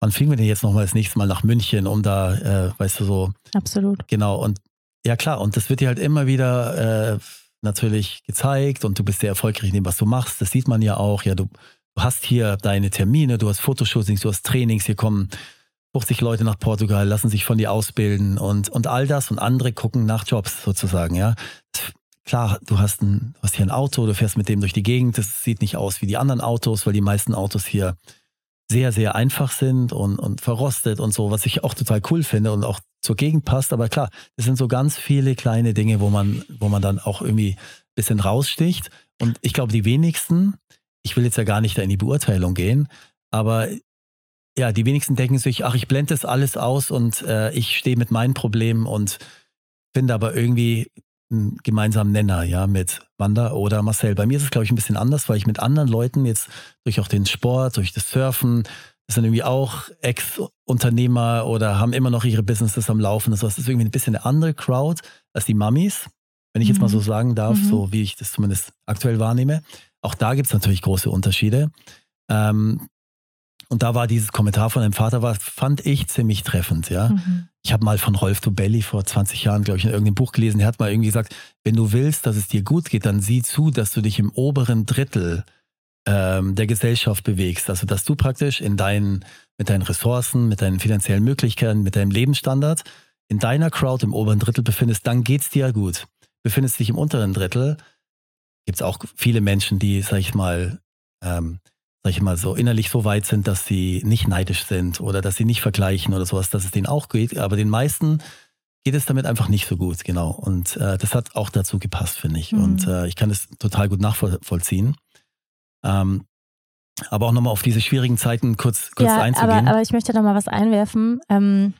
wann fliegen wir denn jetzt nochmal das nächste Mal nach München, um da, äh, weißt du, so. Absolut. Genau. Und ja, klar. Und das wird dir halt immer wieder äh, natürlich gezeigt und du bist sehr erfolgreich in dem, was du machst. Das sieht man ja auch. Ja, du, du hast hier deine Termine, du hast Fotoshootings, du hast Trainings, hier kommen 50 Leute nach Portugal, lassen sich von dir ausbilden und, und all das und andere gucken nach Jobs sozusagen, ja. Klar, du hast, ein, hast hier ein Auto, du fährst mit dem durch die Gegend, das sieht nicht aus wie die anderen Autos, weil die meisten Autos hier sehr, sehr einfach sind und, und verrostet und so, was ich auch total cool finde und auch zur Gegend passt. Aber klar, es sind so ganz viele kleine Dinge, wo man, wo man dann auch irgendwie ein bisschen raussticht. Und ich glaube, die wenigsten, ich will jetzt ja gar nicht da in die Beurteilung gehen, aber ja, die wenigsten denken sich, ach, ich blende das alles aus und äh, ich stehe mit meinen Problemen und finde aber irgendwie einen gemeinsamen Nenner, ja, mit Wanda oder Marcel. Bei mir ist es, glaube ich, ein bisschen anders, weil ich mit anderen Leuten jetzt durch auch den Sport, durch das Surfen, das sind irgendwie auch Ex-Unternehmer oder haben immer noch ihre Businesses am Laufen. Das ist irgendwie ein bisschen eine andere Crowd als die Mummies, wenn ich jetzt mal so mhm. sagen darf, mhm. so wie ich das zumindest aktuell wahrnehme. Auch da gibt es natürlich große Unterschiede. Ähm, und da war dieses Kommentar von dem Vater, war, fand ich ziemlich treffend, ja. Mhm. Ich habe mal von Rolf Dubelli vor 20 Jahren, glaube ich, in irgendeinem Buch gelesen, er hat mal irgendwie gesagt, wenn du willst, dass es dir gut geht, dann sieh zu, dass du dich im oberen Drittel ähm, der Gesellschaft bewegst. Also dass du praktisch in deinen, mit deinen Ressourcen, mit deinen finanziellen Möglichkeiten, mit deinem Lebensstandard in deiner Crowd im oberen Drittel befindest, dann geht's dir gut. Befindest dich im unteren Drittel, gibt's auch viele Menschen, die, sag ich mal, ähm, sag ich mal so, innerlich so weit sind, dass sie nicht neidisch sind oder dass sie nicht vergleichen oder sowas, dass es denen auch geht. Aber den meisten geht es damit einfach nicht so gut, genau. Und äh, das hat auch dazu gepasst, finde ich. Mhm. Und äh, ich kann es total gut nachvollziehen. Ähm, aber auch nochmal auf diese schwierigen Zeiten kurz, kurz ja, einzugehen. Aber, aber ich möchte da mal was einwerfen. Ähm,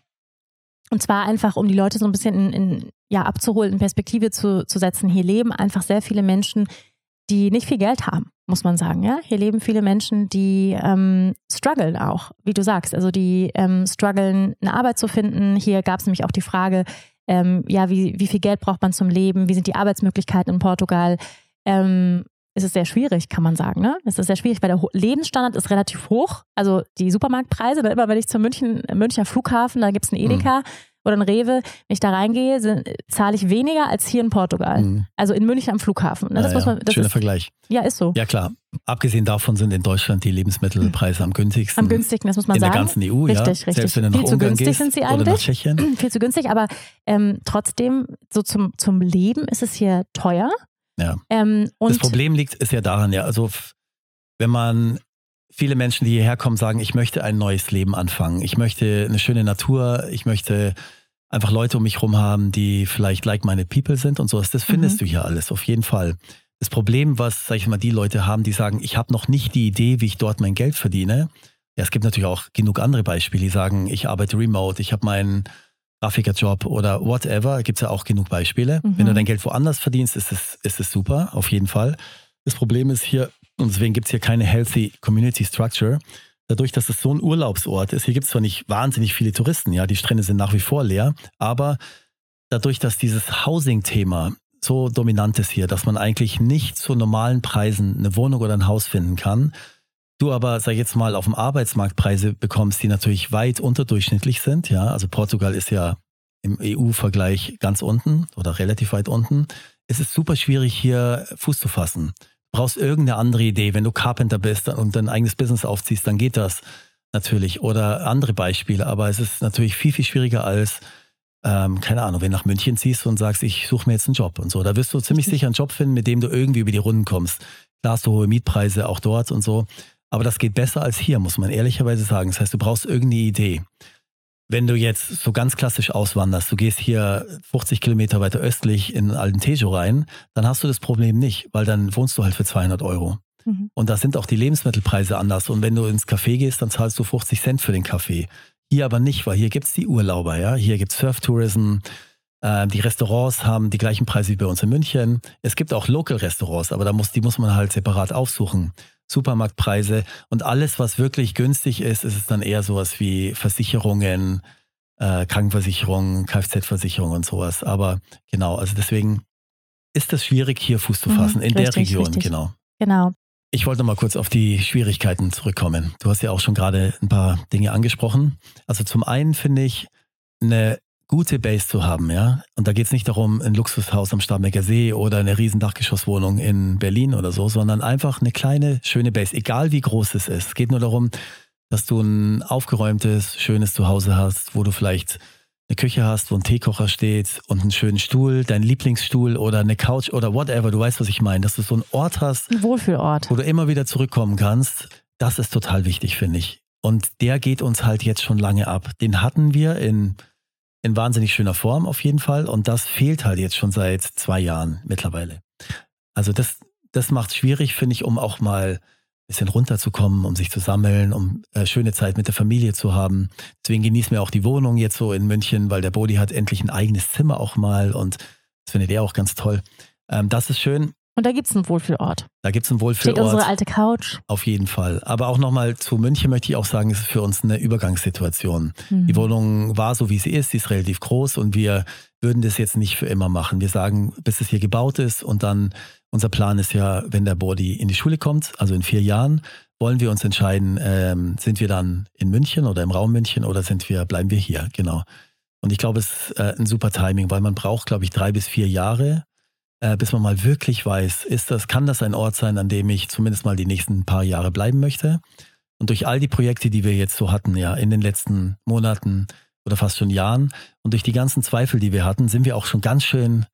Und zwar einfach, um die Leute so ein bisschen in, in ja, abzuholen, in Perspektive zu, zu setzen. Hier leben einfach sehr viele Menschen, die nicht viel Geld haben, muss man sagen. Ja? Hier leben viele Menschen, die ähm, strugglen auch, wie du sagst. Also die ähm, strugglen, eine Arbeit zu finden. Hier gab es nämlich auch die Frage, ähm, ja, wie, wie viel Geld braucht man zum Leben? Wie sind die Arbeitsmöglichkeiten in Portugal? Ähm, ist es sehr schwierig, kann man sagen. Ne? Es ist sehr schwierig, weil der Lebensstandard ist relativ hoch. Also die Supermarktpreise, dann immer wenn ich zum München, Münchner Flughafen, da gibt es einen Edeka, mhm oder ein Rewe, wenn ich da reingehe, zahle ich weniger als hier in Portugal. Mhm. Also in München am Flughafen. Ne? Das ja, muss man, das Schöner ist, Vergleich. Ja, ist so. Ja, klar. Abgesehen davon sind in Deutschland die Lebensmittelpreise am günstigsten. Am günstigsten, das muss man in sagen. In der ganzen EU, richtig, ja. Richtig, Selbst wenn du nach Viel zu günstig gehst, sind sie eigentlich. Oder nach Tschechien. Viel zu günstig, aber ähm, trotzdem, so zum, zum Leben ist es hier teuer. Ja. Ähm, das Problem liegt, ist ja daran, ja, also wenn man viele Menschen, die hierher kommen, sagen, ich möchte ein neues Leben anfangen. Ich möchte eine schöne Natur, ich möchte einfach Leute um mich herum haben, die vielleicht like-minded people sind und sowas. Das findest mhm. du hier alles, auf jeden Fall. Das Problem, was, sag ich mal, die Leute haben, die sagen, ich habe noch nicht die Idee, wie ich dort mein Geld verdiene. Ja, es gibt natürlich auch genug andere Beispiele, die sagen, ich arbeite remote, ich habe meinen Grafikerjob oder whatever. Gibt es ja auch genug Beispiele. Mhm. Wenn du dein Geld woanders verdienst, ist es, ist es super, auf jeden Fall. Das Problem ist hier, und deswegen gibt es hier keine healthy community structure, dadurch, dass es so ein Urlaubsort ist, hier gibt es zwar nicht wahnsinnig viele Touristen, ja, die Strände sind nach wie vor leer, aber dadurch, dass dieses Housing-Thema so dominant ist hier, dass man eigentlich nicht zu normalen Preisen eine Wohnung oder ein Haus finden kann, du aber, sag ich jetzt mal, auf dem Arbeitsmarkt Preise bekommst, die natürlich weit unterdurchschnittlich sind, ja, also Portugal ist ja im EU-Vergleich ganz unten oder relativ weit unten, es ist super schwierig hier Fuß zu fassen brauchst irgendeine andere Idee. Wenn du Carpenter bist und dein eigenes Business aufziehst, dann geht das natürlich. Oder andere Beispiele. Aber es ist natürlich viel, viel schwieriger als, ähm, keine Ahnung, wenn du nach München ziehst und sagst, ich suche mir jetzt einen Job und so. Da wirst du ziemlich sicher einen Job finden, mit dem du irgendwie über die Runden kommst. Klar hast du hohe Mietpreise auch dort und so. Aber das geht besser als hier, muss man ehrlicherweise sagen. Das heißt, du brauchst irgendeine Idee. Wenn du jetzt so ganz klassisch auswanderst, du gehst hier 50 Kilometer weiter östlich in Altentejo rein, dann hast du das Problem nicht, weil dann wohnst du halt für 200 Euro. Mhm. Und da sind auch die Lebensmittelpreise anders. Und wenn du ins Café gehst, dann zahlst du 50 Cent für den Kaffee. Hier aber nicht, weil hier gibt's die Urlauber, ja. Hier gibt's Surftourism. Äh, die Restaurants haben die gleichen Preise wie bei uns in München. Es gibt auch Local-Restaurants, aber da muss, die muss man halt separat aufsuchen. Supermarktpreise und alles, was wirklich günstig ist, ist es dann eher sowas wie Versicherungen, äh, Krankenversicherung, Kfz-Versicherung und sowas. Aber genau, also deswegen ist es schwierig, hier Fuß zu mhm, fassen, mhm, in richtig, der Region, richtig. genau. Genau. Ich wollte mal kurz auf die Schwierigkeiten zurückkommen. Du hast ja auch schon gerade ein paar Dinge angesprochen. Also zum einen finde ich, eine gute Base zu haben, ja. Und da geht es nicht darum, ein Luxushaus am Starnberger See oder eine riesen Dachgeschosswohnung in Berlin oder so, sondern einfach eine kleine, schöne Base, egal wie groß es ist. Es geht nur darum, dass du ein aufgeräumtes, schönes Zuhause hast, wo du vielleicht eine Küche hast, wo ein Teekocher steht und einen schönen Stuhl, dein Lieblingsstuhl oder eine Couch oder whatever, du weißt, was ich meine, dass du so einen Ort hast, ein Wohlfühlort, wo du immer wieder zurückkommen kannst. Das ist total wichtig, finde ich. Und der geht uns halt jetzt schon lange ab. Den hatten wir in in wahnsinnig schöner Form auf jeden Fall. Und das fehlt halt jetzt schon seit zwei Jahren mittlerweile. Also das, das macht es schwierig, finde ich, um auch mal ein bisschen runterzukommen, um sich zu sammeln, um äh, schöne Zeit mit der Familie zu haben. Deswegen genießen wir auch die Wohnung jetzt so in München, weil der Bodi hat endlich ein eigenes Zimmer auch mal und das findet er auch ganz toll. Ähm, das ist schön. Und da gibt es einen Wohlfühlort. Da gibt es einen Wohlfühlort. Steht unsere alte Couch. Auf jeden Fall. Aber auch nochmal zu München möchte ich auch sagen, es ist für uns eine Übergangssituation. Mhm. Die Wohnung war so, wie sie ist, sie ist relativ groß und wir würden das jetzt nicht für immer machen. Wir sagen, bis es hier gebaut ist und dann, unser Plan ist ja, wenn der Body in die Schule kommt, also in vier Jahren, wollen wir uns entscheiden, ähm, sind wir dann in München oder im Raum München oder sind wir, bleiben wir hier, genau. Und ich glaube, es ist äh, ein super Timing, weil man braucht, glaube ich, drei bis vier Jahre, äh, bis man mal wirklich weiß, ist das, kann das ein Ort sein, an dem ich zumindest mal die nächsten paar Jahre bleiben möchte? Und durch all die Projekte, die wir jetzt so hatten, ja, in den letzten Monaten oder fast schon Jahren und durch die ganzen Zweifel, die wir hatten, sind wir auch schon ganz schön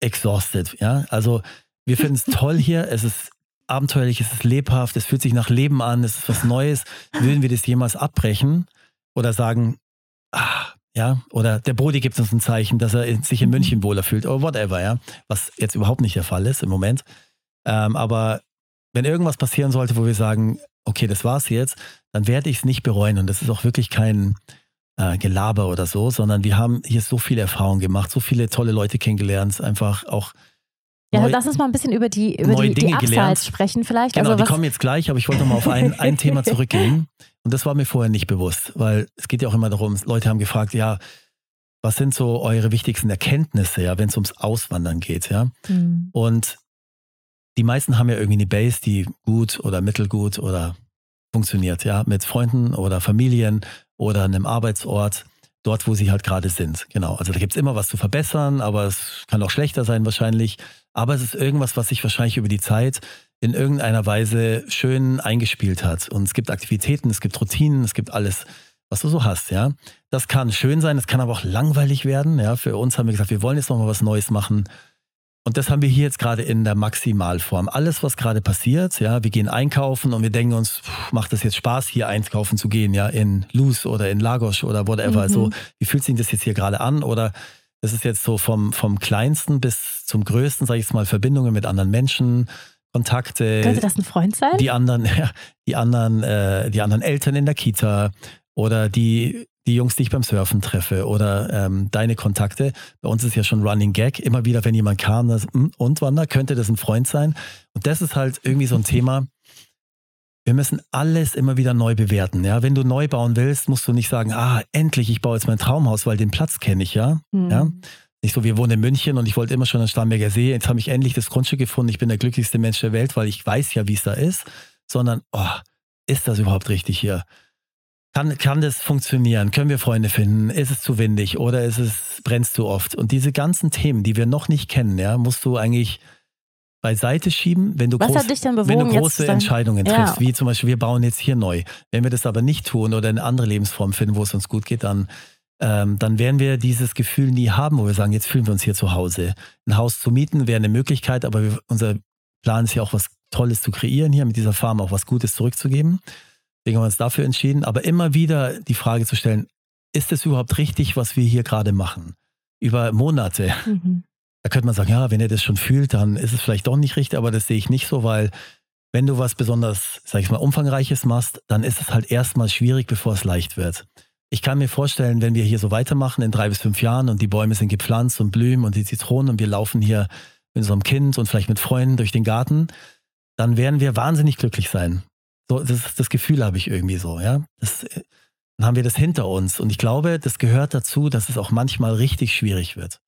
exhausted, ja. Also wir finden es toll hier, es ist abenteuerlich, es ist lebhaft, es fühlt sich nach Leben an, es ist was Neues. Würden wir das jemals abbrechen oder sagen, ah, ja, oder der Brody gibt uns ein Zeichen, dass er sich in mhm. München wohler fühlt oder whatever, ja, was jetzt überhaupt nicht der Fall ist im Moment. Ähm, aber wenn irgendwas passieren sollte, wo wir sagen, okay, das war's jetzt, dann werde ich es nicht bereuen und das ist auch wirklich kein, äh, Gelaber oder so, sondern wir haben hier so viel Erfahrung gemacht, so viele tolle Leute kennengelernt, einfach auch ja, neu, lass uns mal ein bisschen über die, über die, die Upsides gelernt. sprechen vielleicht. Genau, also die kommen jetzt gleich, aber ich wollte noch mal auf ein, ein Thema zurückgehen. Und das war mir vorher nicht bewusst, weil es geht ja auch immer darum, Leute haben gefragt, ja, was sind so eure wichtigsten Erkenntnisse, ja, wenn es ums Auswandern geht, ja? Mhm. Und die meisten haben ja irgendwie eine Base, die gut oder mittelgut oder funktioniert, ja, mit Freunden oder Familien oder einem Arbeitsort, dort, wo sie halt gerade sind. Genau. Also da gibt es immer was zu verbessern, aber es kann auch schlechter sein wahrscheinlich. Aber es ist irgendwas, was sich wahrscheinlich über die Zeit in irgendeiner Weise schön eingespielt hat. Und es gibt Aktivitäten, es gibt Routinen, es gibt alles, was du so hast, ja. Das kann schön sein, es kann aber auch langweilig werden. Ja, für uns haben wir gesagt, wir wollen jetzt nochmal was Neues machen. Und das haben wir hier jetzt gerade in der Maximalform. Alles, was gerade passiert, ja, wir gehen einkaufen und wir denken uns, pff, macht das jetzt Spaß, hier einkaufen zu gehen, ja, in Luz oder in Lagos oder whatever. Mhm. Also, wie fühlt sich das jetzt hier gerade an? Oder das ist jetzt so vom, vom kleinsten bis zum größten, sage ich jetzt mal, Verbindungen mit anderen Menschen, Kontakte. Könnte das ein Freund sein? Die anderen, ja, die anderen, äh, die anderen Eltern in der Kita oder die die Jungs, die ich beim Surfen treffe oder ähm, deine Kontakte. Bei uns ist ja schon Running Gag. Immer wieder, wenn jemand kam, das, hm, und Wander, könnte das ein Freund sein? Und das ist halt irgendwie so ein Thema. Wir müssen alles immer wieder neu bewerten. Ja, wenn du neu bauen willst, musst du nicht sagen, ah, endlich, ich baue jetzt mein Traumhaus, weil den Platz kenne ich ja. Mhm. ja. Nicht so, wir wohnen in München und ich wollte immer schon an Starnberger See. Jetzt habe ich endlich das Grundstück gefunden. Ich bin der glücklichste Mensch der Welt, weil ich weiß ja, wie es da ist. Sondern, oh, ist das überhaupt richtig hier? Kann, kann das funktionieren? Können wir Freunde finden? Ist es zu windig oder ist es, brennst du oft? Und diese ganzen Themen, die wir noch nicht kennen, ja, musst du eigentlich beiseite schieben, wenn du, groß, bewogen, wenn du große Entscheidungen triffst, ja. wie zum Beispiel, wir bauen jetzt hier neu. Wenn wir das aber nicht tun oder eine andere Lebensform finden, wo es uns gut geht, dann, ähm, dann werden wir dieses Gefühl nie haben, wo wir sagen, jetzt fühlen wir uns hier zu Hause. Ein Haus zu mieten wäre eine Möglichkeit, aber wir, unser Plan ist ja auch was Tolles zu kreieren hier, mit dieser Farm auch was Gutes zurückzugeben. Deswegen haben wir uns dafür entschieden. Aber immer wieder die Frage zu stellen, ist es überhaupt richtig, was wir hier gerade machen? Über Monate. Mhm. Da könnte man sagen, ja, wenn er das schon fühlt, dann ist es vielleicht doch nicht richtig, aber das sehe ich nicht so, weil wenn du was besonders, sag ich mal, umfangreiches machst, dann ist es halt erstmal schwierig, bevor es leicht wird. Ich kann mir vorstellen, wenn wir hier so weitermachen in drei bis fünf Jahren und die Bäume sind gepflanzt und blühen und die Zitronen und wir laufen hier mit unserem Kind und vielleicht mit Freunden durch den Garten, dann werden wir wahnsinnig glücklich sein. So, das, das Gefühl habe ich irgendwie so, ja. Das, dann haben wir das hinter uns. Und ich glaube, das gehört dazu, dass es auch manchmal richtig schwierig wird.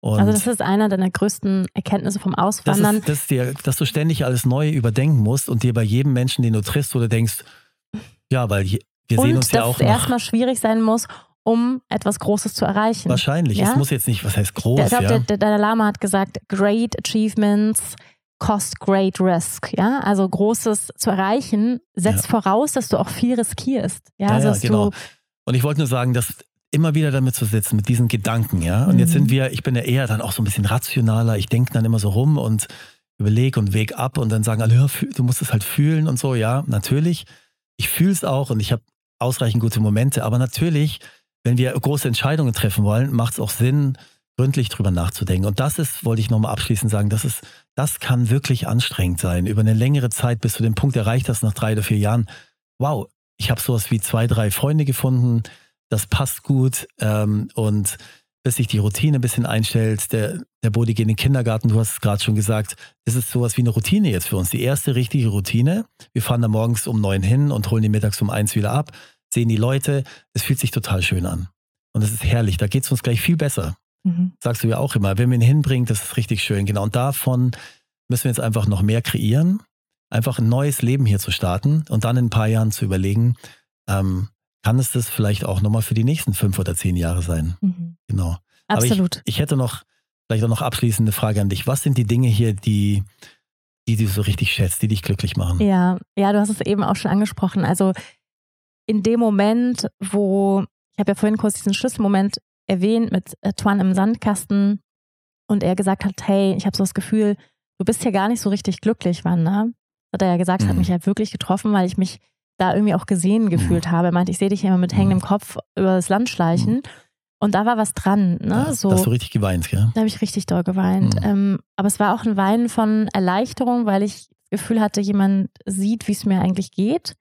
Und also das ist einer deiner größten Erkenntnisse vom Auswandern. Das ist, das dir, dass du ständig alles neu überdenken musst und dir bei jedem Menschen, den du triffst, oder denkst, ja, weil wir und sehen uns ja auch. Dass es erstmal schwierig sein muss, um etwas Großes zu erreichen. Wahrscheinlich. Ja? Es muss jetzt nicht, was heißt groß? Ich glaube, ja? der, der Dalai Lama hat gesagt, great achievements cost great risk. Ja, also Großes zu erreichen setzt ja. voraus, dass du auch viel riskierst. Ja, ja, ja genau. Und ich wollte nur sagen, dass immer wieder damit zu sitzen, mit diesen Gedanken, ja. Und mhm. jetzt sind wir, ich bin ja eher dann auch so ein bisschen rationaler. Ich denke dann immer so rum und überlege und weg ab und dann sagen alle, du musst es halt fühlen und so. Ja, natürlich. Ich fühle es auch und ich habe ausreichend gute Momente. Aber natürlich, wenn wir große Entscheidungen treffen wollen, macht es auch Sinn, gründlich drüber nachzudenken. Und das ist, wollte ich nochmal abschließend sagen, das ist, das kann wirklich anstrengend sein. Über eine längere Zeit, bis du den Punkt erreicht hast, nach drei oder vier Jahren, wow, ich habe sowas wie zwei, drei Freunde gefunden, das passt gut ähm, und bis sich die Routine ein bisschen einstellt, der, der Bodi geht in den Kindergarten, du hast es gerade schon gesagt, es ist sowas wie eine Routine jetzt für uns. Die erste richtige Routine. Wir fahren da morgens um neun hin und holen die mittags um eins wieder ab, sehen die Leute. Es fühlt sich total schön an. Und es ist herrlich. Da geht es uns gleich viel besser. Mhm. Sagst du ja auch immer, wenn man ihn hinbringt, das ist richtig schön. Genau. Und davon müssen wir jetzt einfach noch mehr kreieren, einfach ein neues Leben hier zu starten und dann in ein paar Jahren zu überlegen, ähm, kann es das vielleicht auch nochmal für die nächsten fünf oder zehn Jahre sein? Mhm. Genau. Absolut. Ich, ich hätte noch vielleicht auch noch abschließende Frage an dich. Was sind die Dinge hier, die, die du so richtig schätzt, die dich glücklich machen? Ja, ja, du hast es eben auch schon angesprochen. Also in dem Moment, wo, ich habe ja vorhin kurz diesen Schlüsselmoment erwähnt mit äh, Twan im Sandkasten und er gesagt hat, hey, ich habe so das Gefühl, du bist hier gar nicht so richtig glücklich, Wanda. Hat er ja gesagt, mhm. hat mich ja wirklich getroffen, weil ich mich da irgendwie auch gesehen gefühlt mhm. habe. Er meinte, ich sehe dich immer mit hängendem mhm. Kopf über das Land schleichen. Mhm. Und da war was dran. Ne? Ja, so, da hast du richtig geweint, gell? Da habe ich richtig doll geweint. Mhm. Ähm, aber es war auch ein Weinen von Erleichterung, weil ich das Gefühl hatte, jemand sieht, wie es mir eigentlich geht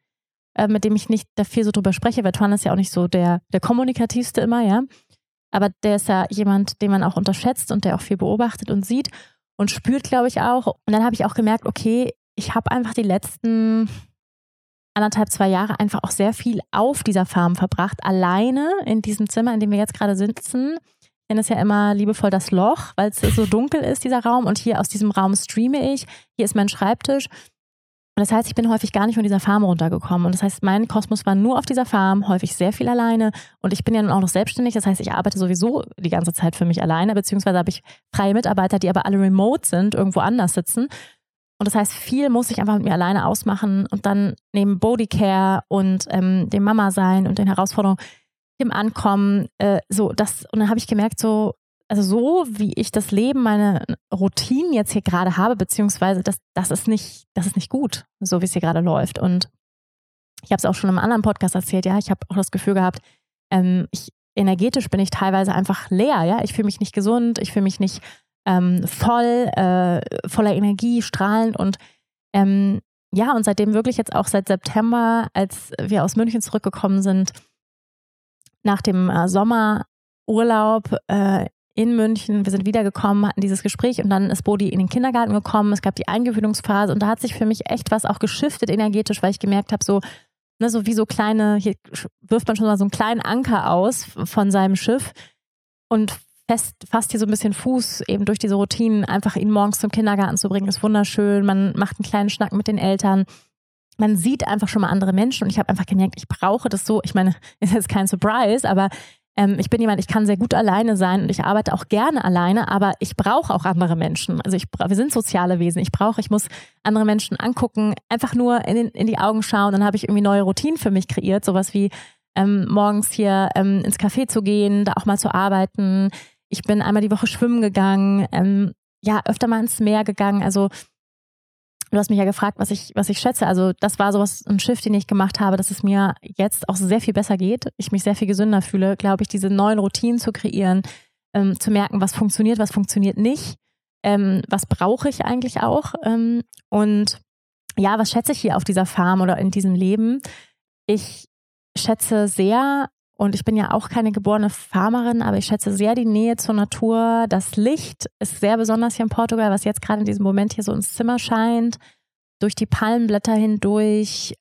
äh, mit dem ich nicht da viel so drüber spreche, weil Tuan ist ja auch nicht so der, der kommunikativste immer, ja. Aber der ist ja jemand, den man auch unterschätzt und der auch viel beobachtet und sieht und spürt, glaube ich, auch. Und dann habe ich auch gemerkt, okay, ich habe einfach die letzten anderthalb, zwei Jahre einfach auch sehr viel auf dieser Farm verbracht, alleine in diesem Zimmer, in dem wir jetzt gerade sitzen. Ich nenne es ja immer liebevoll das Loch, weil es so dunkel ist, dieser Raum. Und hier aus diesem Raum streame ich. Hier ist mein Schreibtisch. Und das heißt, ich bin häufig gar nicht von dieser Farm runtergekommen. Und das heißt, mein Kosmos war nur auf dieser Farm, häufig sehr viel alleine. Und ich bin ja nun auch noch selbstständig. Das heißt, ich arbeite sowieso die ganze Zeit für mich alleine, beziehungsweise habe ich freie Mitarbeiter, die aber alle remote sind, irgendwo anders sitzen. Und das heißt, viel muss ich einfach mit mir alleine ausmachen und dann neben Bodycare und ähm, dem Mama sein und den Herausforderungen, dem Ankommen, äh, so das. Und dann habe ich gemerkt, so also so wie ich das Leben, meine Routinen jetzt hier gerade habe, beziehungsweise das, das ist nicht, das ist nicht gut, so wie es hier gerade läuft. Und ich habe es auch schon im anderen Podcast erzählt, ja, ich habe auch das Gefühl gehabt, ähm, ich, energetisch bin ich teilweise einfach leer, ja. Ich fühle mich nicht gesund, ich fühle mich nicht ähm, voll, äh, voller Energie, strahlend und ähm, ja, und seitdem wirklich jetzt auch seit September, als wir aus München zurückgekommen sind, nach dem äh, Sommerurlaub äh, in München. Wir sind wiedergekommen, hatten dieses Gespräch und dann ist Bodi in den Kindergarten gekommen. Es gab die Eingewöhnungsphase und da hat sich für mich echt was auch geschiftet energetisch, weil ich gemerkt habe, so, ne, so wie so kleine, hier wirft man schon mal so einen kleinen Anker aus von seinem Schiff und fest, fasst hier so ein bisschen Fuß eben durch diese Routinen, einfach ihn morgens zum Kindergarten zu bringen, ist wunderschön. Man macht einen kleinen Schnack mit den Eltern. Man sieht einfach schon mal andere Menschen und ich habe einfach gemerkt, ich brauche das so. Ich meine, ist jetzt kein Surprise, aber ähm, ich bin jemand, ich kann sehr gut alleine sein und ich arbeite auch gerne alleine, aber ich brauche auch andere Menschen. Also ich, wir sind soziale Wesen. Ich brauche, ich muss andere Menschen angucken, einfach nur in, in die Augen schauen. Dann habe ich irgendwie neue Routinen für mich kreiert, sowas wie ähm, morgens hier ähm, ins Café zu gehen, da auch mal zu arbeiten. Ich bin einmal die Woche schwimmen gegangen, ähm, ja, öfter mal ins Meer gegangen. Also Du hast mich ja gefragt, was ich, was ich schätze. Also das war sowas, ein Schiff, den ich gemacht habe, dass es mir jetzt auch sehr viel besser geht. Ich mich sehr viel gesünder fühle, glaube ich, diese neuen Routinen zu kreieren, ähm, zu merken, was funktioniert, was funktioniert nicht, ähm, was brauche ich eigentlich auch. Ähm, und ja, was schätze ich hier auf dieser Farm oder in diesem Leben? Ich schätze sehr und ich bin ja auch keine geborene Farmerin, aber ich schätze sehr die Nähe zur Natur. Das Licht ist sehr besonders hier in Portugal, was jetzt gerade in diesem Moment hier so ins Zimmer scheint. Durch die Palmenblätter hindurch,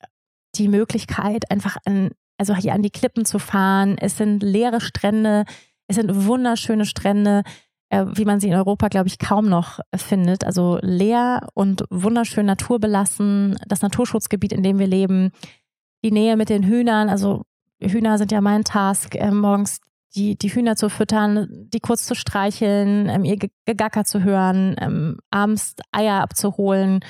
die Möglichkeit, einfach an, also hier an die Klippen zu fahren. Es sind leere Strände, es sind wunderschöne Strände, äh, wie man sie in Europa, glaube ich, kaum noch findet. Also leer und wunderschön naturbelassen. Das Naturschutzgebiet, in dem wir leben. Die Nähe mit den Hühnern, also Hühner sind ja mein Task, äh, morgens die, die Hühner zu füttern, die kurz zu streicheln, ähm, ihr Gegacker zu hören, ähm, abends Eier abzuholen,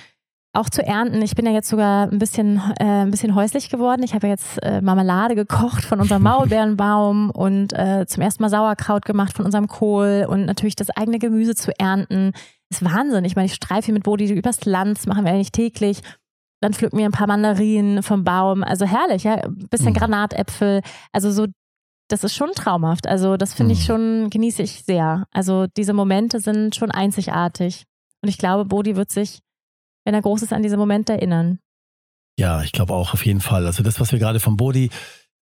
auch zu ernten. Ich bin ja jetzt sogar ein bisschen, äh, ein bisschen häuslich geworden. Ich habe ja jetzt äh, Marmelade gekocht von unserem Maulbeerenbaum und äh, zum ersten Mal Sauerkraut gemacht von unserem Kohl und natürlich das eigene Gemüse zu ernten. Ist Wahnsinn. Ich meine, ich streife mit Bodi übers Land, das machen wir eigentlich täglich dann pflücken wir ein paar Mandarinen vom Baum. Also herrlich, ja. Ein bisschen mhm. Granatäpfel. Also so, das ist schon traumhaft. Also das finde ich mhm. schon, genieße ich sehr. Also diese Momente sind schon einzigartig. Und ich glaube, Bodhi wird sich, wenn er groß ist, an diese Momente erinnern. Ja, ich glaube auch auf jeden Fall. Also das, was wir gerade vom Bodhi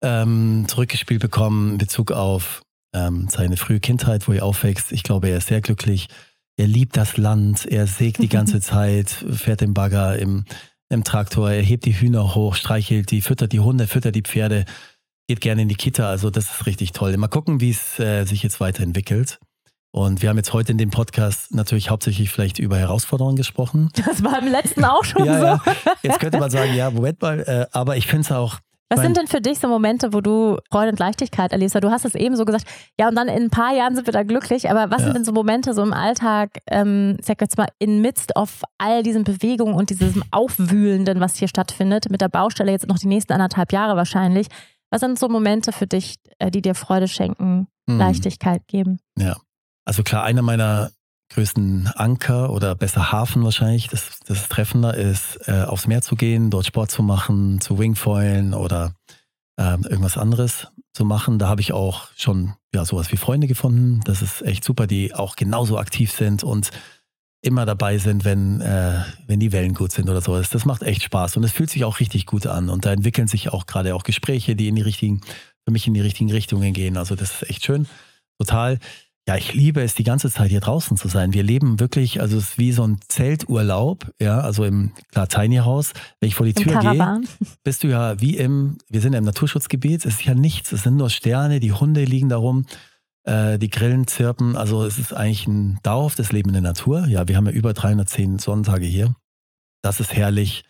ähm, zurückgespielt bekommen in Bezug auf ähm, seine frühe Kindheit, wo er aufwächst, ich glaube, er ist sehr glücklich. Er liebt das Land, er sägt die ganze Zeit, fährt im Bagger, im im Traktor, er hebt die Hühner hoch, streichelt die, füttert die Hunde, füttert die Pferde, geht gerne in die Kita. Also das ist richtig toll. Mal gucken, wie es äh, sich jetzt weiterentwickelt. Und wir haben jetzt heute in dem Podcast natürlich hauptsächlich vielleicht über Herausforderungen gesprochen. Das war im letzten auch schon ja, so. Ja. Jetzt könnte man sagen, ja, Moment mal, äh, aber ich finde es auch was sind denn für dich so Momente, wo du Freude und Leichtigkeit erlebst? Du hast es eben so gesagt, ja, und dann in ein paar Jahren sind wir da glücklich, aber was ja. sind denn so Momente so im Alltag, ähm, ich sag jetzt mal, in midst of all diesen Bewegungen und diesem Aufwühlenden, was hier stattfindet, mit der Baustelle jetzt noch die nächsten anderthalb Jahre wahrscheinlich. Was sind so Momente für dich, äh, die dir Freude schenken, mhm. Leichtigkeit geben? Ja, also klar, einer meiner größten Anker oder besser Hafen wahrscheinlich, das, das treffender, ist äh, aufs Meer zu gehen, dort Sport zu machen, zu Wingfoilen oder äh, irgendwas anderes zu machen. Da habe ich auch schon ja sowas wie Freunde gefunden. Das ist echt super, die auch genauso aktiv sind und immer dabei sind, wenn, äh, wenn die Wellen gut sind oder so. Das, das macht echt Spaß und es fühlt sich auch richtig gut an. Und da entwickeln sich auch gerade auch Gespräche, die in die richtigen, für mich in die richtigen Richtungen gehen. Also das ist echt schön. Total. Ja, ich liebe es, die ganze Zeit hier draußen zu sein. Wir leben wirklich, also es ist wie so ein Zelturlaub, ja, also im klar Tiny House. Wenn ich vor die Im Tür gehe, bist du ja wie im, wir sind ja im Naturschutzgebiet, es ist ja nichts, es sind nur Sterne, die Hunde liegen da rum, äh, die Grillen zirpen, also es ist eigentlich ein dauerhaftes Leben in der Natur. Ja, wir haben ja über 310 Sonnentage hier. Das ist herrlich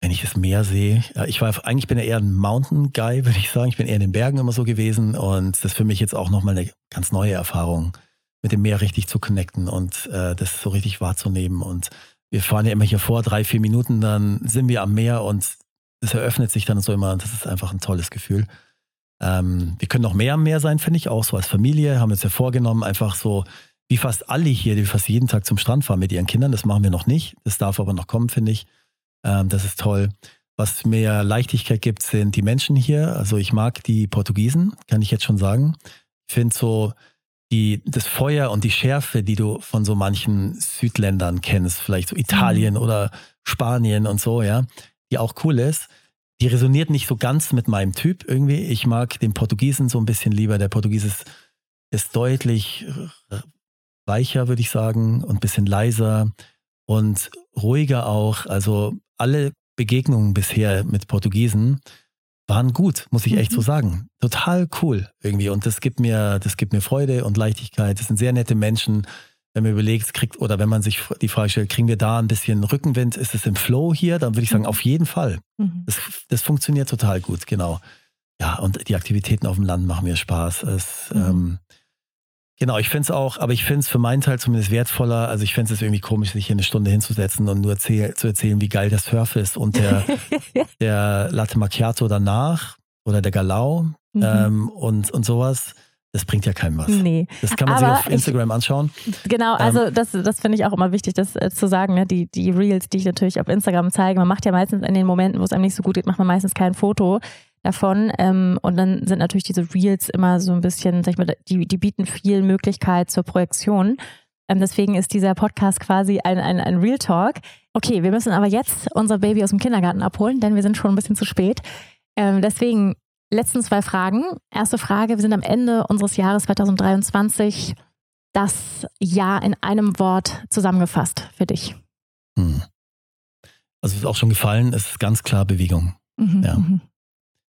wenn ich das Meer sehe, ich war eigentlich bin ja eher ein Mountain Guy, würde ich sagen. Ich bin eher in den Bergen immer so gewesen und das ist für mich jetzt auch nochmal eine ganz neue Erfahrung, mit dem Meer richtig zu connecten und äh, das so richtig wahrzunehmen. Und wir fahren ja immer hier vor, drei, vier Minuten, dann sind wir am Meer und es eröffnet sich dann so immer und das ist einfach ein tolles Gefühl. Ähm, wir können noch mehr am Meer sein, finde ich, auch so als Familie, haben wir uns ja vorgenommen, einfach so wie fast alle hier, die fast jeden Tag zum Strand fahren mit ihren Kindern. Das machen wir noch nicht. Das darf aber noch kommen, finde ich. Ähm, das ist toll. Was mir Leichtigkeit gibt, sind die Menschen hier. Also ich mag die Portugiesen, kann ich jetzt schon sagen. Ich finde so die, das Feuer und die Schärfe, die du von so manchen Südländern kennst, vielleicht so Italien mhm. oder Spanien und so, ja, die auch cool ist. Die resoniert nicht so ganz mit meinem Typ irgendwie. Ich mag den Portugiesen so ein bisschen lieber. Der Portugies ist, ist deutlich weicher, würde ich sagen, und ein bisschen leiser und ruhiger auch. Also alle Begegnungen bisher mit Portugiesen waren gut, muss ich echt so mhm. sagen. Total cool irgendwie. Und das gibt mir, das gibt mir Freude und Leichtigkeit. Das sind sehr nette Menschen. Wenn man überlegt, kriegt, oder wenn man sich die Frage stellt, kriegen wir da ein bisschen Rückenwind? Ist es im Flow hier? Dann würde ich sagen, mhm. auf jeden Fall. Mhm. Das, das funktioniert total gut, genau. Ja, und die Aktivitäten auf dem Land machen mir Spaß. Es, mhm. ähm, Genau, ich finde es auch, aber ich finde es für meinen Teil zumindest wertvoller. Also ich finde es irgendwie komisch, sich hier eine Stunde hinzusetzen und nur erzähl, zu erzählen, wie geil der Surf ist und der, der Latte Macchiato danach oder der Galau mhm. ähm, und, und sowas. Das bringt ja keinem was. Nee. Das kann man aber sich auf Instagram ich, anschauen. Genau, ähm, also ähm, das, das finde ich auch immer wichtig, das äh, zu sagen. Ne? Die, die Reels, die ich natürlich auf Instagram zeige, man macht ja meistens in den Momenten, wo es einem nicht so gut geht, macht man meistens kein Foto davon. Ähm, und dann sind natürlich diese Reels immer so ein bisschen, sag ich mal, die, die bieten viel Möglichkeit zur Projektion. Ähm, deswegen ist dieser Podcast quasi ein, ein, ein Real Talk. Okay, wir müssen aber jetzt unser Baby aus dem Kindergarten abholen, denn wir sind schon ein bisschen zu spät. Ähm, deswegen letzten zwei Fragen. Erste Frage, wir sind am Ende unseres Jahres 2023. Das Jahr in einem Wort zusammengefasst für dich. Hm. Also ist auch schon gefallen, es ist ganz klar Bewegung. Mhm, ja. Mhm.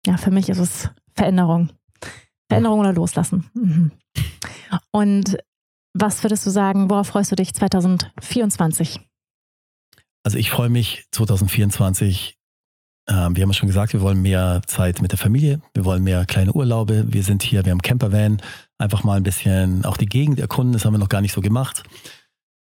Ja, für mich ist es Veränderung. Veränderung oder Loslassen. Mhm. Und was würdest du sagen, worauf freust du dich 2024? Also ich freue mich 2024. Äh, wir haben ja schon gesagt, wir wollen mehr Zeit mit der Familie, wir wollen mehr kleine Urlaube. Wir sind hier, wir haben Campervan, einfach mal ein bisschen auch die Gegend erkunden. Das haben wir noch gar nicht so gemacht.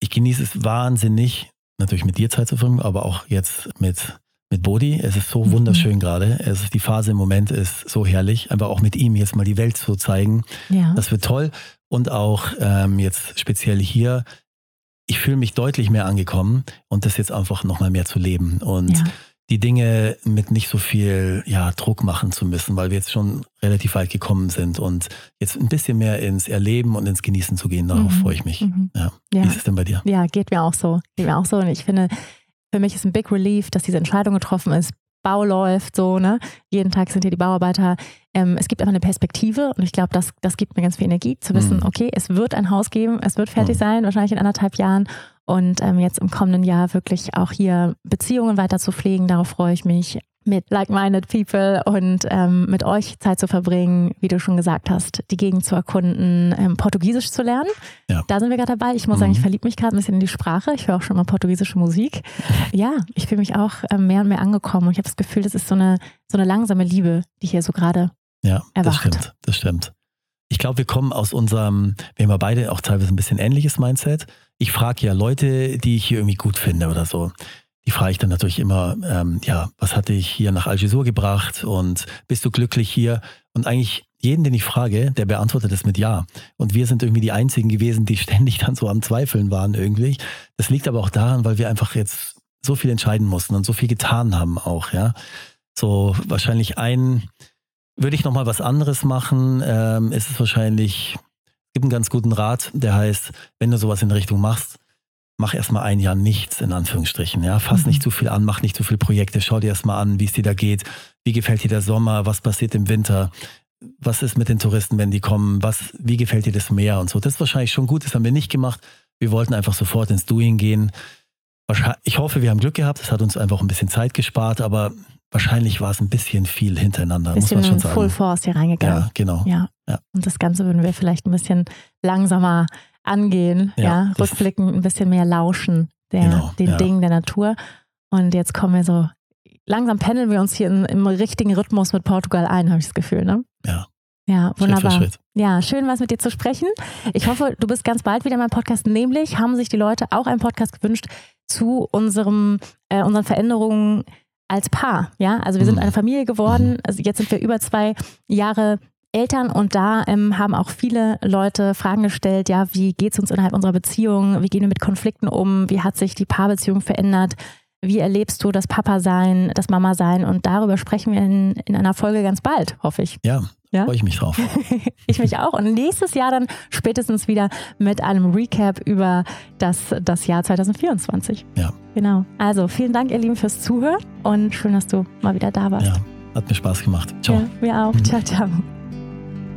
Ich genieße es wahnsinnig, natürlich mit dir Zeit zu verbringen, aber auch jetzt mit mit Bodhi. Es ist so mhm. wunderschön gerade. Es ist, die Phase im Moment ist so herrlich. Einfach auch mit ihm jetzt mal die Welt zu zeigen. Ja. Das wird toll. Und auch ähm, jetzt speziell hier, ich fühle mich deutlich mehr angekommen und das jetzt einfach nochmal mehr zu leben und ja. die Dinge mit nicht so viel ja, Druck machen zu müssen, weil wir jetzt schon relativ weit gekommen sind und jetzt ein bisschen mehr ins Erleben und ins Genießen zu gehen, darauf mhm. freue ich mich. Mhm. Ja. Wie ist es denn bei dir? Ja, geht mir auch so. Geht mir auch so. Und ich finde, für mich ist ein Big Relief, dass diese Entscheidung getroffen ist. Bau läuft so, ne? Jeden Tag sind hier die Bauarbeiter. Ähm, es gibt einfach eine Perspektive und ich glaube, das, das gibt mir ganz viel Energie, zu wissen, mhm. okay, es wird ein Haus geben, es wird fertig mhm. sein, wahrscheinlich in anderthalb Jahren. Und ähm, jetzt im kommenden Jahr wirklich auch hier Beziehungen weiter zu pflegen, darauf freue ich mich mit like-minded people und ähm, mit euch Zeit zu verbringen, wie du schon gesagt hast, die Gegend zu erkunden, ähm, Portugiesisch zu lernen. Ja. Da sind wir gerade dabei. Ich muss mhm. sagen, ich verliebe mich gerade ein bisschen in die Sprache. Ich höre auch schon mal portugiesische Musik. Ja, ich fühle mich auch ähm, mehr und mehr angekommen und ich habe das Gefühl, das ist so eine, so eine langsame Liebe, die hier so gerade ja, erwacht. Das stimmt, das stimmt. Ich glaube, wir kommen aus unserem, wir haben ja beide auch teilweise ein bisschen ähnliches Mindset. Ich frage ja Leute, die ich hier irgendwie gut finde oder so die frage ich dann natürlich immer, ähm, ja, was hat dich hier nach Algesur gebracht und bist du glücklich hier? Und eigentlich jeden, den ich frage, der beantwortet es mit Ja. Und wir sind irgendwie die Einzigen gewesen, die ständig dann so am Zweifeln waren irgendwie. Das liegt aber auch daran, weil wir einfach jetzt so viel entscheiden mussten und so viel getan haben auch, ja. So wahrscheinlich ein, würde ich nochmal was anderes machen, ähm, ist es wahrscheinlich, gibt einen ganz guten Rat, der heißt, wenn du sowas in Richtung machst, mach erstmal ein Jahr nichts, in Anführungsstrichen. Ja, fass Mhm. nicht zu viel an, mach nicht zu viele Projekte, schau dir erstmal an, wie es dir da geht, wie gefällt dir der Sommer, was passiert im Winter, was ist mit den Touristen, wenn die kommen, was, wie gefällt dir das Meer und so. Das ist wahrscheinlich schon gut, das haben wir nicht gemacht. Wir wollten einfach sofort ins Doing gehen. Ich hoffe, wir haben Glück gehabt, es hat uns einfach ein bisschen Zeit gespart, aber wahrscheinlich war es ein bisschen viel hintereinander, muss Bisschen man schon sagen. Full Force hier reingegangen. ja, genau. Ja. Ja. Und das Ganze würden wir vielleicht ein bisschen langsamer angehen, ja, Ja, rückblickend ein bisschen mehr lauschen der, Genau, den ja. Dingen der Natur. Und jetzt kommen wir so, langsam pendeln wir uns hier in, im richtigen Rhythmus mit Portugal ein, habe ich das Gefühl, ne? Ja. Ja, Schritt wunderbar. Schritt. Ja, schön, was mit dir zu sprechen. Ich hoffe, du bist ganz bald wieder in meinem Podcast. Nämlich haben sich die Leute auch einen Podcast gewünscht zu unserem, äh, unseren Veränderungen als Paar. Ja, also wir sind Mhm. eine Familie geworden. Also jetzt sind wir über zwei Jahre Eltern und da ähm, haben auch viele Leute Fragen gestellt, ja, wie geht's uns innerhalb unserer Beziehung? Wie gehen wir mit Konflikten um? Wie hat sich die Paarbeziehung verändert? Wie erlebst du das Papa-Sein, das Mama-Sein? Und darüber sprechen wir in, in einer Folge ganz bald, hoffe ich. Ja, Ja? freue ich mich drauf. ich mich auch. Und nächstes Jahr dann spätestens wieder mit einem Recap über das, das Jahr 2024. Ja. Genau. Also vielen Dank, ihr Lieben, fürs Zuhören und schön, dass du mal wieder da warst. Ja, hat mir Spaß gemacht. Ciao. Ja, wir auch. Mhm. Ciao, ciao.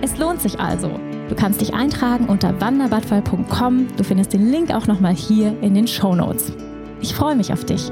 Es lohnt sich also. Du kannst dich eintragen unter wanderbadfall.com. Du findest den Link auch nochmal hier in den Show Notes. Ich freue mich auf dich.